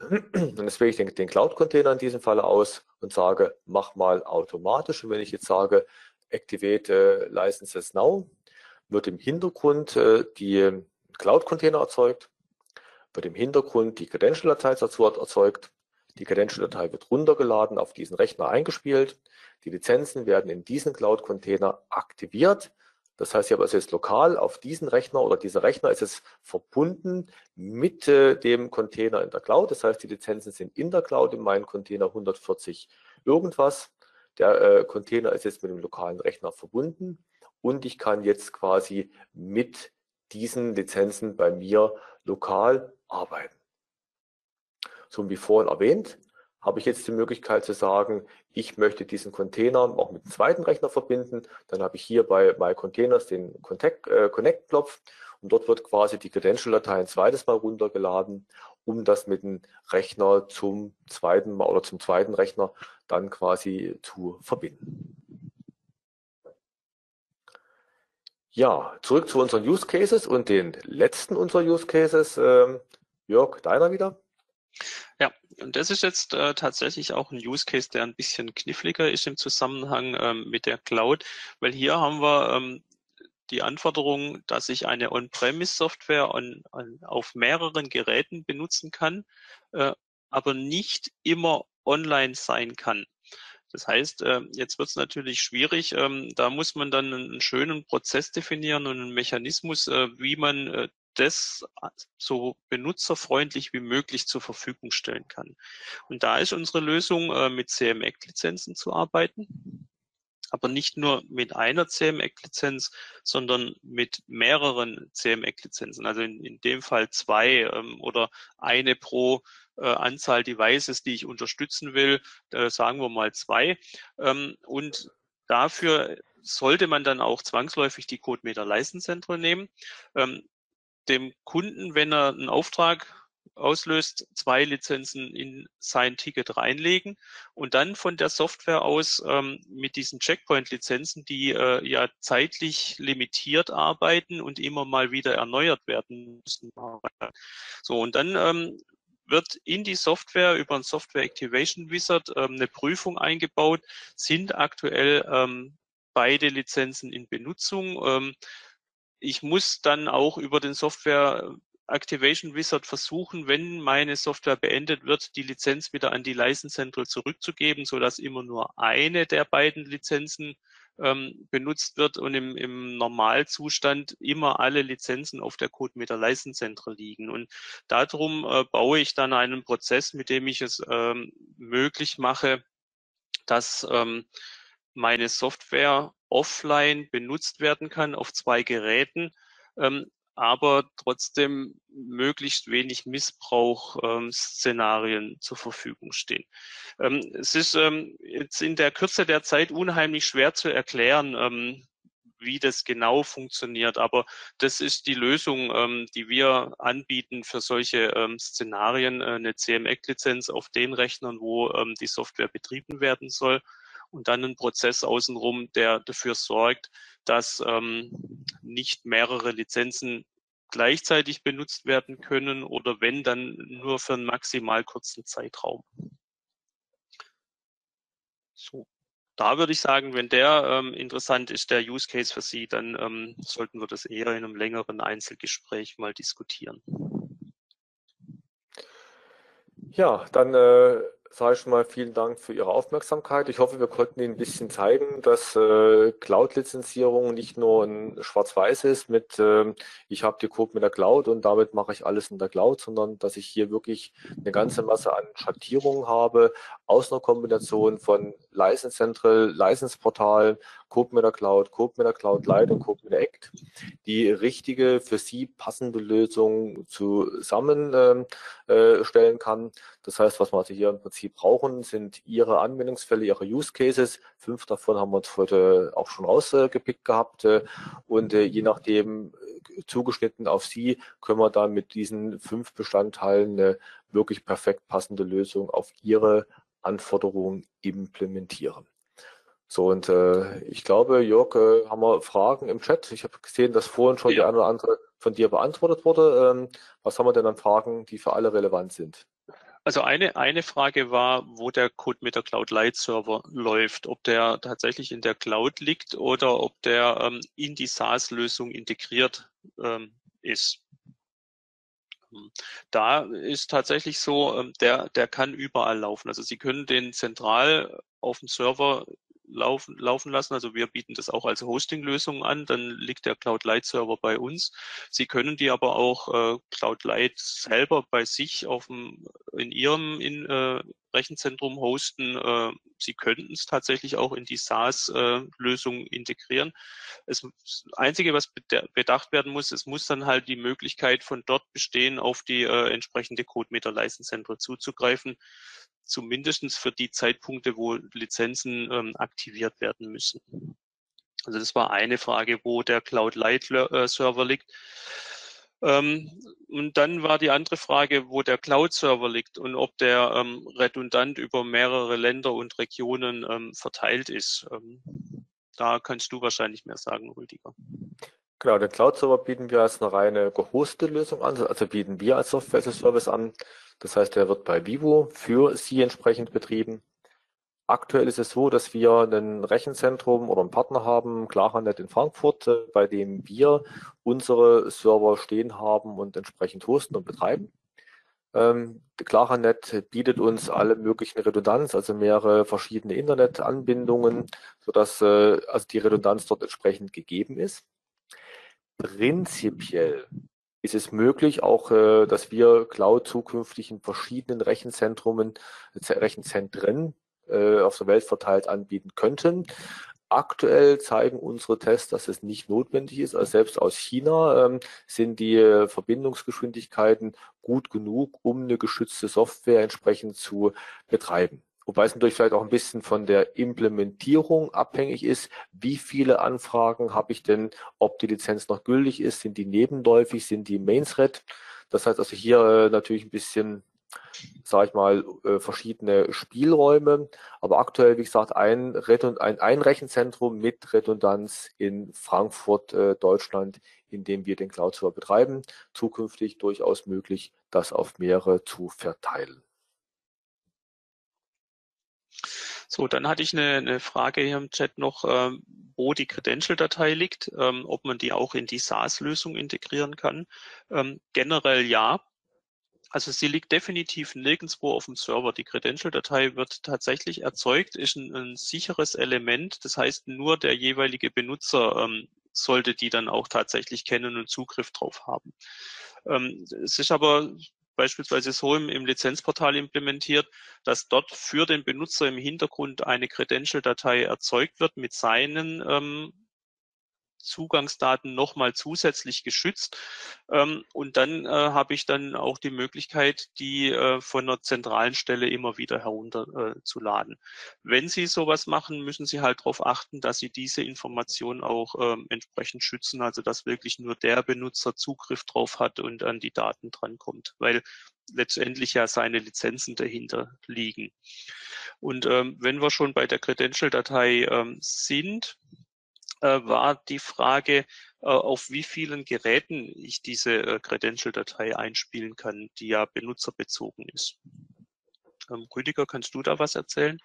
Und jetzt wähle ich den, den Cloud Container in diesem Falle aus und sage, mach mal automatisch. Und wenn ich jetzt sage, Activate äh, Licenses Now, wird im Hintergrund äh, die ähm, Cloud Container erzeugt, wird im Hintergrund die Credential-Datei dazu erzeugt. Die Credential-Datei wird runtergeladen, auf diesen Rechner eingespielt. Die Lizenzen werden in diesen Cloud-Container aktiviert das heißt, ich habe also jetzt lokal auf diesen Rechner oder dieser Rechner ist es verbunden mit äh, dem Container in der Cloud. Das heißt, die Lizenzen sind in der Cloud in meinem Container 140 irgendwas. Der äh, Container ist jetzt mit dem lokalen Rechner verbunden und ich kann jetzt quasi mit diesen Lizenzen bei mir lokal arbeiten. So wie vorhin erwähnt, habe ich jetzt die Möglichkeit zu sagen, ich möchte diesen Container auch mit dem zweiten Rechner verbinden. Dann habe ich hier bei My Containers den äh, Connect-Knopf und dort wird quasi die Credential-Datei ein zweites Mal runtergeladen, um das mit dem Rechner zum zweiten Mal oder zum zweiten Rechner dann quasi zu verbinden. Ja, zurück zu unseren Use Cases und den letzten unserer Use Cases. Ähm, Jörg, deiner wieder? Ja, und das ist jetzt äh, tatsächlich auch ein Use Case, der ein bisschen kniffliger ist im Zusammenhang ähm, mit der Cloud, weil hier haben wir ähm, die Anforderung, dass ich eine On-Premise-Software on, on, auf mehreren Geräten benutzen kann, äh, aber nicht immer online sein kann. Das heißt, äh, jetzt wird es natürlich schwierig. Ähm, da muss man dann einen schönen Prozess definieren und einen Mechanismus, äh, wie man äh, das so benutzerfreundlich wie möglich zur Verfügung stellen kann. Und da ist unsere Lösung, mit CMEC-Lizenzen zu arbeiten. Aber nicht nur mit einer CMEC-Lizenz, sondern mit mehreren CMEC-Lizenzen. Also in, in dem Fall zwei ähm, oder eine pro Anzahl Devices, die ich unterstützen will, äh, sagen wir mal zwei. Ähm, und dafür sollte man dann auch zwangsläufig die CodeMeter Central nehmen. Ähm, dem Kunden, wenn er einen Auftrag auslöst, zwei Lizenzen in sein Ticket reinlegen und dann von der Software aus ähm, mit diesen Checkpoint-Lizenzen, die äh, ja zeitlich limitiert arbeiten und immer mal wieder erneuert werden müssen. So, und dann ähm, wird in die Software über ein Software Activation Wizard ähm, eine Prüfung eingebaut, sind aktuell ähm, beide Lizenzen in Benutzung. Ähm, ich muss dann auch über den Software Activation Wizard versuchen, wenn meine Software beendet wird, die Lizenz wieder an die License Central zurückzugeben, so dass immer nur eine der beiden Lizenzen ähm, benutzt wird und im, im Normalzustand immer alle Lizenzen auf der CodeMeter License Central liegen. Und darum äh, baue ich dann einen Prozess, mit dem ich es ähm, möglich mache, dass ähm, meine Software offline benutzt werden kann auf zwei Geräten, ähm, aber trotzdem möglichst wenig Missbrauch-Szenarien ähm, zur Verfügung stehen. Ähm, es ist ähm, jetzt in der Kürze der Zeit unheimlich schwer zu erklären, ähm, wie das genau funktioniert. Aber das ist die Lösung, ähm, die wir anbieten für solche ähm, Szenarien, äh, eine CMEC-Lizenz auf den Rechnern, wo die Software betrieben werden soll und dann ein Prozess außenrum, der dafür sorgt, dass ähm, nicht mehrere Lizenzen gleichzeitig benutzt werden können oder wenn, dann nur für einen maximal kurzen Zeitraum. So da würde ich sagen, wenn der ähm, interessant ist, der Use Case für Sie, dann ähm, sollten wir das eher in einem längeren Einzelgespräch mal diskutieren. Ja, dann äh, sage ich mal vielen Dank für Ihre Aufmerksamkeit. Ich hoffe, wir konnten Ihnen ein bisschen zeigen, dass äh, Cloud-Lizenzierung nicht nur ein Schwarz-Weiß ist mit, äh, ich habe die Code mit der Cloud und damit mache ich alles in der Cloud, sondern dass ich hier wirklich eine ganze Masse an Schattierungen habe aus einer Kombination von License Central, License Portal, Code mit der Cloud, Code mit der Cloud Lite und Code mit der Act, die richtige für Sie passende Lösung zusammenstellen ähm, äh, kann. Das heißt, was wir also hier im Prinzip brauchen, sind Ihre Anwendungsfälle, Ihre Use Cases. Fünf davon haben wir uns heute auch schon rausgepickt gehabt. Äh, und äh, je nachdem, äh, zugeschnitten auf Sie, können wir dann mit diesen fünf Bestandteilen eine wirklich perfekt passende Lösung auf Ihre Anforderungen implementieren. So, und äh, ich glaube, Jörg, äh, haben wir Fragen im Chat? Ich habe gesehen, dass vorhin schon ja. die eine oder andere von dir beantwortet wurde. Ähm, was haben wir denn an Fragen, die für alle relevant sind? Also eine, eine Frage war, wo der Code mit der Cloud Light Server läuft, ob der tatsächlich in der Cloud liegt oder ob der ähm, in die SaaS-Lösung integriert ähm, ist. Hm. Da ist tatsächlich so, ähm, der, der kann überall laufen. Also Sie können den zentral auf dem Server laufen, laufen lassen. Also wir bieten das auch als Hosting-Lösung an. Dann liegt der Cloud Light Server bei uns. Sie können die aber auch äh, Cloud Light selber bei sich auf dem, in Ihrem in, äh, Rechenzentrum hosten. Äh, Sie könnten es tatsächlich auch in die SaaS-Lösung äh, integrieren. Es, das Einzige, was bedacht werden muss, es muss dann halt die Möglichkeit von dort bestehen, auf die äh, entsprechende CodeMeter License Central zuzugreifen zumindestens für die Zeitpunkte, wo Lizenzen ähm, aktiviert werden müssen. Also das war eine Frage, wo der Cloud Light äh, Server liegt. Ähm, und dann war die andere Frage, wo der Cloud-Server liegt und ob der ähm, redundant über mehrere Länder und Regionen ähm, verteilt ist. Ähm, da kannst du wahrscheinlich mehr sagen, Rüdiger. Genau, den Cloud-Server bieten wir als eine reine gehostete Lösung an, also bieten wir als Software as a Service an. Das heißt, er wird bei Vivo für Sie entsprechend betrieben. Aktuell ist es so, dass wir ein Rechenzentrum oder einen Partner haben, Claranet in Frankfurt, äh, bei dem wir unsere Server stehen haben und entsprechend hosten und betreiben. Ähm, Claranet bietet uns alle möglichen Redundanz, also mehrere verschiedene Internetanbindungen, sodass äh, also die Redundanz dort entsprechend gegeben ist. Prinzipiell ist es möglich, auch, äh, dass wir Cloud zukünftig in verschiedenen Rechenzentren, Rechenzentren äh, auf der Welt verteilt anbieten könnten. Aktuell zeigen unsere Tests, dass es nicht notwendig ist. Also selbst aus China ähm, sind die äh, Verbindungsgeschwindigkeiten gut genug, um eine geschützte Software entsprechend zu betreiben. Wobei es natürlich vielleicht auch ein bisschen von der Implementierung abhängig ist. Wie viele Anfragen habe ich denn, ob die Lizenz noch gültig ist? Sind die nebenläufig? Sind die Main-Thread? Das heißt also hier äh, natürlich ein bisschen, sage ich mal, äh, verschiedene Spielräume. Aber aktuell, wie gesagt, ein, ein, ein Rechenzentrum mit Redundanz in Frankfurt, äh, Deutschland, in dem wir den Cloud-Server betreiben. Zukünftig durchaus möglich, das auf mehrere zu verteilen. So, dann hatte ich eine, eine Frage hier im Chat noch, ähm, wo die Credential-Datei liegt, ähm, ob man die auch in die SaaS-Lösung integrieren kann. Ähm, generell ja. Also sie liegt definitiv nirgendwo auf dem Server. Die Credential-Datei wird tatsächlich erzeugt, ist ein, ein, sicheres Element. Das heißt, nur der jeweilige Benutzer ähm, sollte die dann auch tatsächlich kennen und Zugriff drauf haben. Ähm, es ist aber beispielsweise so im, im Lizenzportal implementiert, dass dort für den Benutzer im Hintergrund eine Credential-Datei erzeugt wird mit seinen ähm, Zugangsdaten nochmal zusätzlich geschützt. Ähm, und dann äh, habe ich dann auch die Möglichkeit, die äh, von einer zentralen Stelle immer wieder herunterzuladen. Äh, Wenn Sie sowas machen, müssen Sie halt darauf achten, dass Sie diese Information auch ähm, entsprechend schützen, also dass wirklich nur der Benutzer Zugriff drauf hat und an die Daten drankommt, weil letztendlich ja seine Lizenzen dahinter liegen. Und ähm, wenn wir schon bei der Credential-Datei ähm, sind, äh, war die Frage, äh, auf wie vielen Geräten ich diese äh, Credential-Datei einspielen kann, die ja benutzerbezogen ist. Ähm, Rüdiger, kannst du da was erzählen?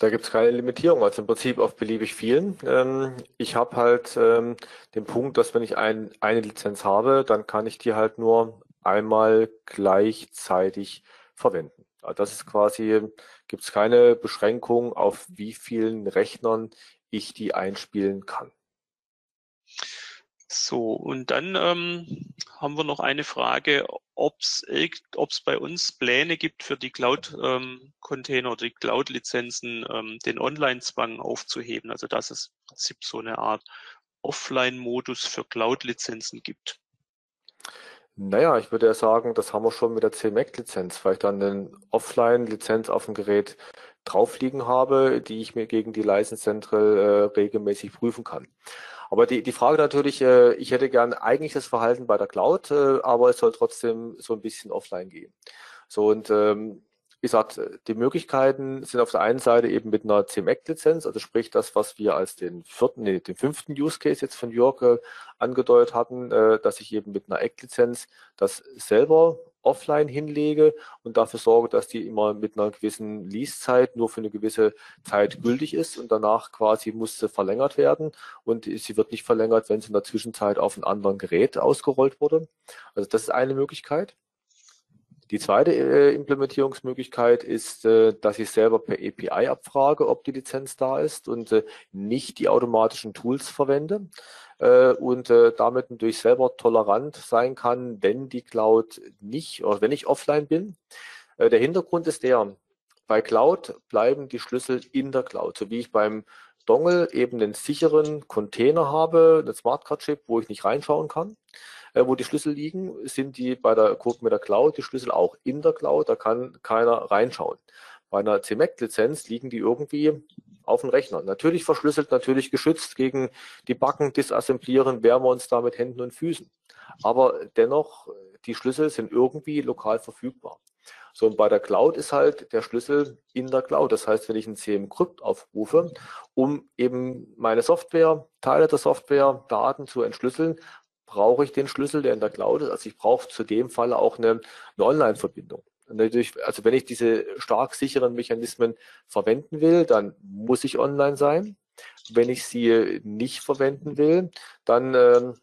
Da gibt es keine Limitierung, also im Prinzip auf beliebig vielen. Ähm, ich habe halt ähm, den Punkt, dass wenn ich ein, eine Lizenz habe, dann kann ich die halt nur einmal gleichzeitig verwenden. Das ist quasi, gibt es keine Beschränkung, auf wie vielen Rechnern ich die einspielen kann. So, und dann ähm, haben wir noch eine Frage, ob es bei uns Pläne gibt für die Cloud-Container ähm, die Cloud-Lizenzen, ähm, den Online-Zwang aufzuheben. Also dass es im Prinzip so eine Art Offline-Modus für Cloud-Lizenzen gibt. Naja, ich würde ja sagen, das haben wir schon mit der CMAC-Lizenz, weil ich dann eine Offline-Lizenz auf dem Gerät drauf liegen habe, die ich mir gegen die License Central äh, regelmäßig prüfen kann. Aber die, die Frage natürlich, äh, ich hätte gern eigentlich das Verhalten bei der Cloud, äh, aber es soll trotzdem so ein bisschen offline gehen. So und ähm, wie gesagt, die Möglichkeiten sind auf der einen Seite eben mit einer CMAC-Lizenz, also sprich das, was wir als den vierten, nee, den fünften Use Case jetzt von Jörg äh, angedeutet hatten, äh, dass ich eben mit einer EC-Lizenz das selber offline hinlege und dafür sorge, dass die immer mit einer gewissen Lease-Zeit nur für eine gewisse Zeit gültig ist und danach quasi muss sie verlängert werden und sie wird nicht verlängert, wenn sie in der Zwischenzeit auf ein anderes Gerät ausgerollt wurde. Also das ist eine Möglichkeit. Die zweite äh, Implementierungsmöglichkeit ist, äh, dass ich selber per API abfrage, ob die Lizenz da ist und äh, nicht die automatischen Tools verwende äh, und äh, damit natürlich selber tolerant sein kann, wenn die Cloud nicht oder wenn ich offline bin. Äh, der Hintergrund ist der, bei Cloud bleiben die Schlüssel in der Cloud, so wie ich beim Dongle eben einen sicheren Container habe, einen Smartcard-Chip, wo ich nicht reinschauen kann äh, wo die Schlüssel liegen, sind die bei der Code mit der Cloud, die Schlüssel auch in der Cloud, da kann keiner reinschauen. Bei einer CMAC-Lizenz liegen die irgendwie auf dem Rechner. Natürlich verschlüsselt, natürlich geschützt gegen die Backen, Disassemblieren, wehren wir uns da mit Händen und Füßen. Aber dennoch, die Schlüssel sind irgendwie lokal verfügbar. So, und bei der Cloud ist halt der Schlüssel in der Cloud. Das heißt, wenn ich ein CM-Crypt aufrufe, um eben meine Software, Teile der Software, Daten zu entschlüsseln, brauche ich den Schlüssel, der in der Cloud ist. Also ich brauche zu dem Fall auch eine, eine Online-Verbindung. also wenn ich diese stark sicheren Mechanismen verwenden will, dann muss ich online sein. Wenn ich sie nicht verwenden will, dann ähm,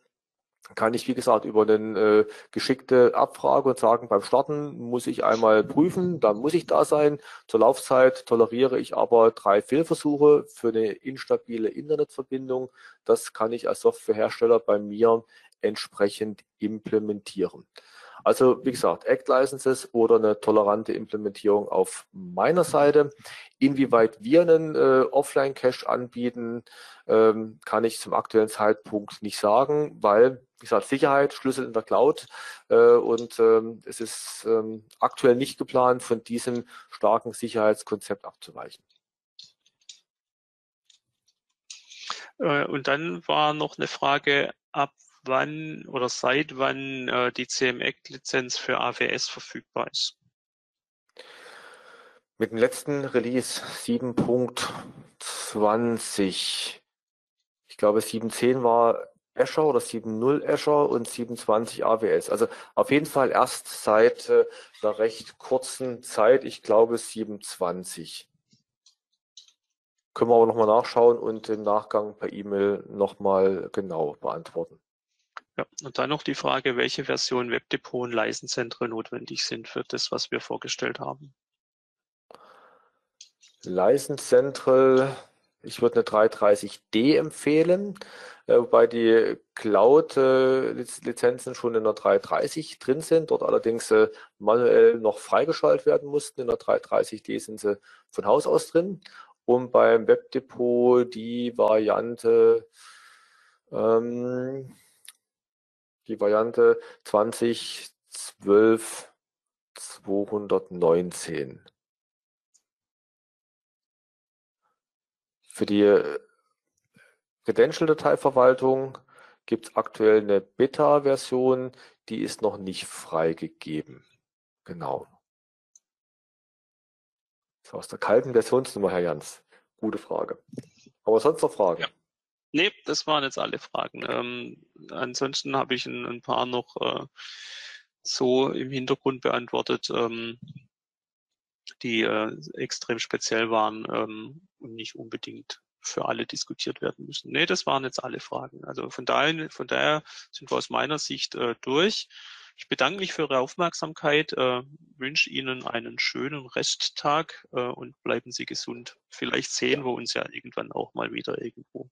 kann ich, wie gesagt, über eine äh, geschickte Abfrage und sagen, beim Starten muss ich einmal prüfen, dann muss ich da sein. Zur Laufzeit toleriere ich aber drei Fehlversuche für eine instabile Internetverbindung. Das kann ich als Softwarehersteller bei mir entsprechend implementieren. Also wie gesagt, Act Licenses oder eine tolerante Implementierung auf meiner Seite. Inwieweit wir einen äh, Offline-Cache anbieten, ähm, kann ich zum aktuellen Zeitpunkt nicht sagen, weil, wie gesagt, Sicherheit, Schlüssel in der Cloud äh, und ähm, es ist ähm, aktuell nicht geplant, von diesem starken Sicherheitskonzept abzuweichen. Äh, und dann war noch eine Frage, ab wann oder seit wann äh, die CMEC-Lizenz für AWS verfügbar ist? Mit dem letzten Release 7.20, ich glaube 7.10 war Azure oder 7.0 Azure und 7.20 AWS. Also auf jeden Fall erst seit äh, einer recht kurzen Zeit, ich glaube 7.20. Können wir aber nochmal nachschauen und im Nachgang per E-Mail nochmal genau beantworten. Ja, und dann noch die Frage, welche Version Webdepot und Leistenzentren notwendig sind für das, was wir vorgestellt haben. Leistenzentren, ich würde eine 330D empfehlen, äh, wobei die Cloud-Lizenzen schon in der 330 drin sind, dort allerdings äh, manuell noch freigeschaltet werden mussten. In der 330D sind sie von Haus aus drin. Und beim Webdepot die Variante Ähm, die Variante 2012 219. Für die Credential-Dateiverwaltung gibt es aktuell eine Beta-Version, die ist noch nicht freigegeben. Genau. So aus der kalten Versionsnummer, Herr Jans. Gute Frage. Aber sonst noch Fragen? Ja. Nee, das waren jetzt alle Fragen. Ähm, ansonsten habe ich ein, ein, paar noch äh, so im Hintergrund beantwortet, ähm, die äh, extrem speziell waren ähm, und nicht unbedingt für alle diskutiert werden müssen. Nee, das waren jetzt alle Fragen. Also von daher, von daher sind wir aus meiner Sicht äh, durch. Ich bedanke mich für Ihre Aufmerksamkeit, äh, wünsche Ihnen einen schönen Resttag äh, und bleiben Sie gesund. Vielleicht sehen wir uns ja irgendwann auch mal wieder irgendwo.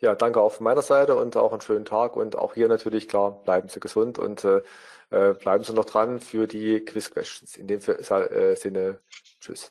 Ja, danke auch von meiner Seite und auch einen schönen Tag und auch hier natürlich klar, bleiben Sie gesund und äh, äh bleiben Sie noch dran für die Quiz-Questions. In dem äh, Sinne, tschüss.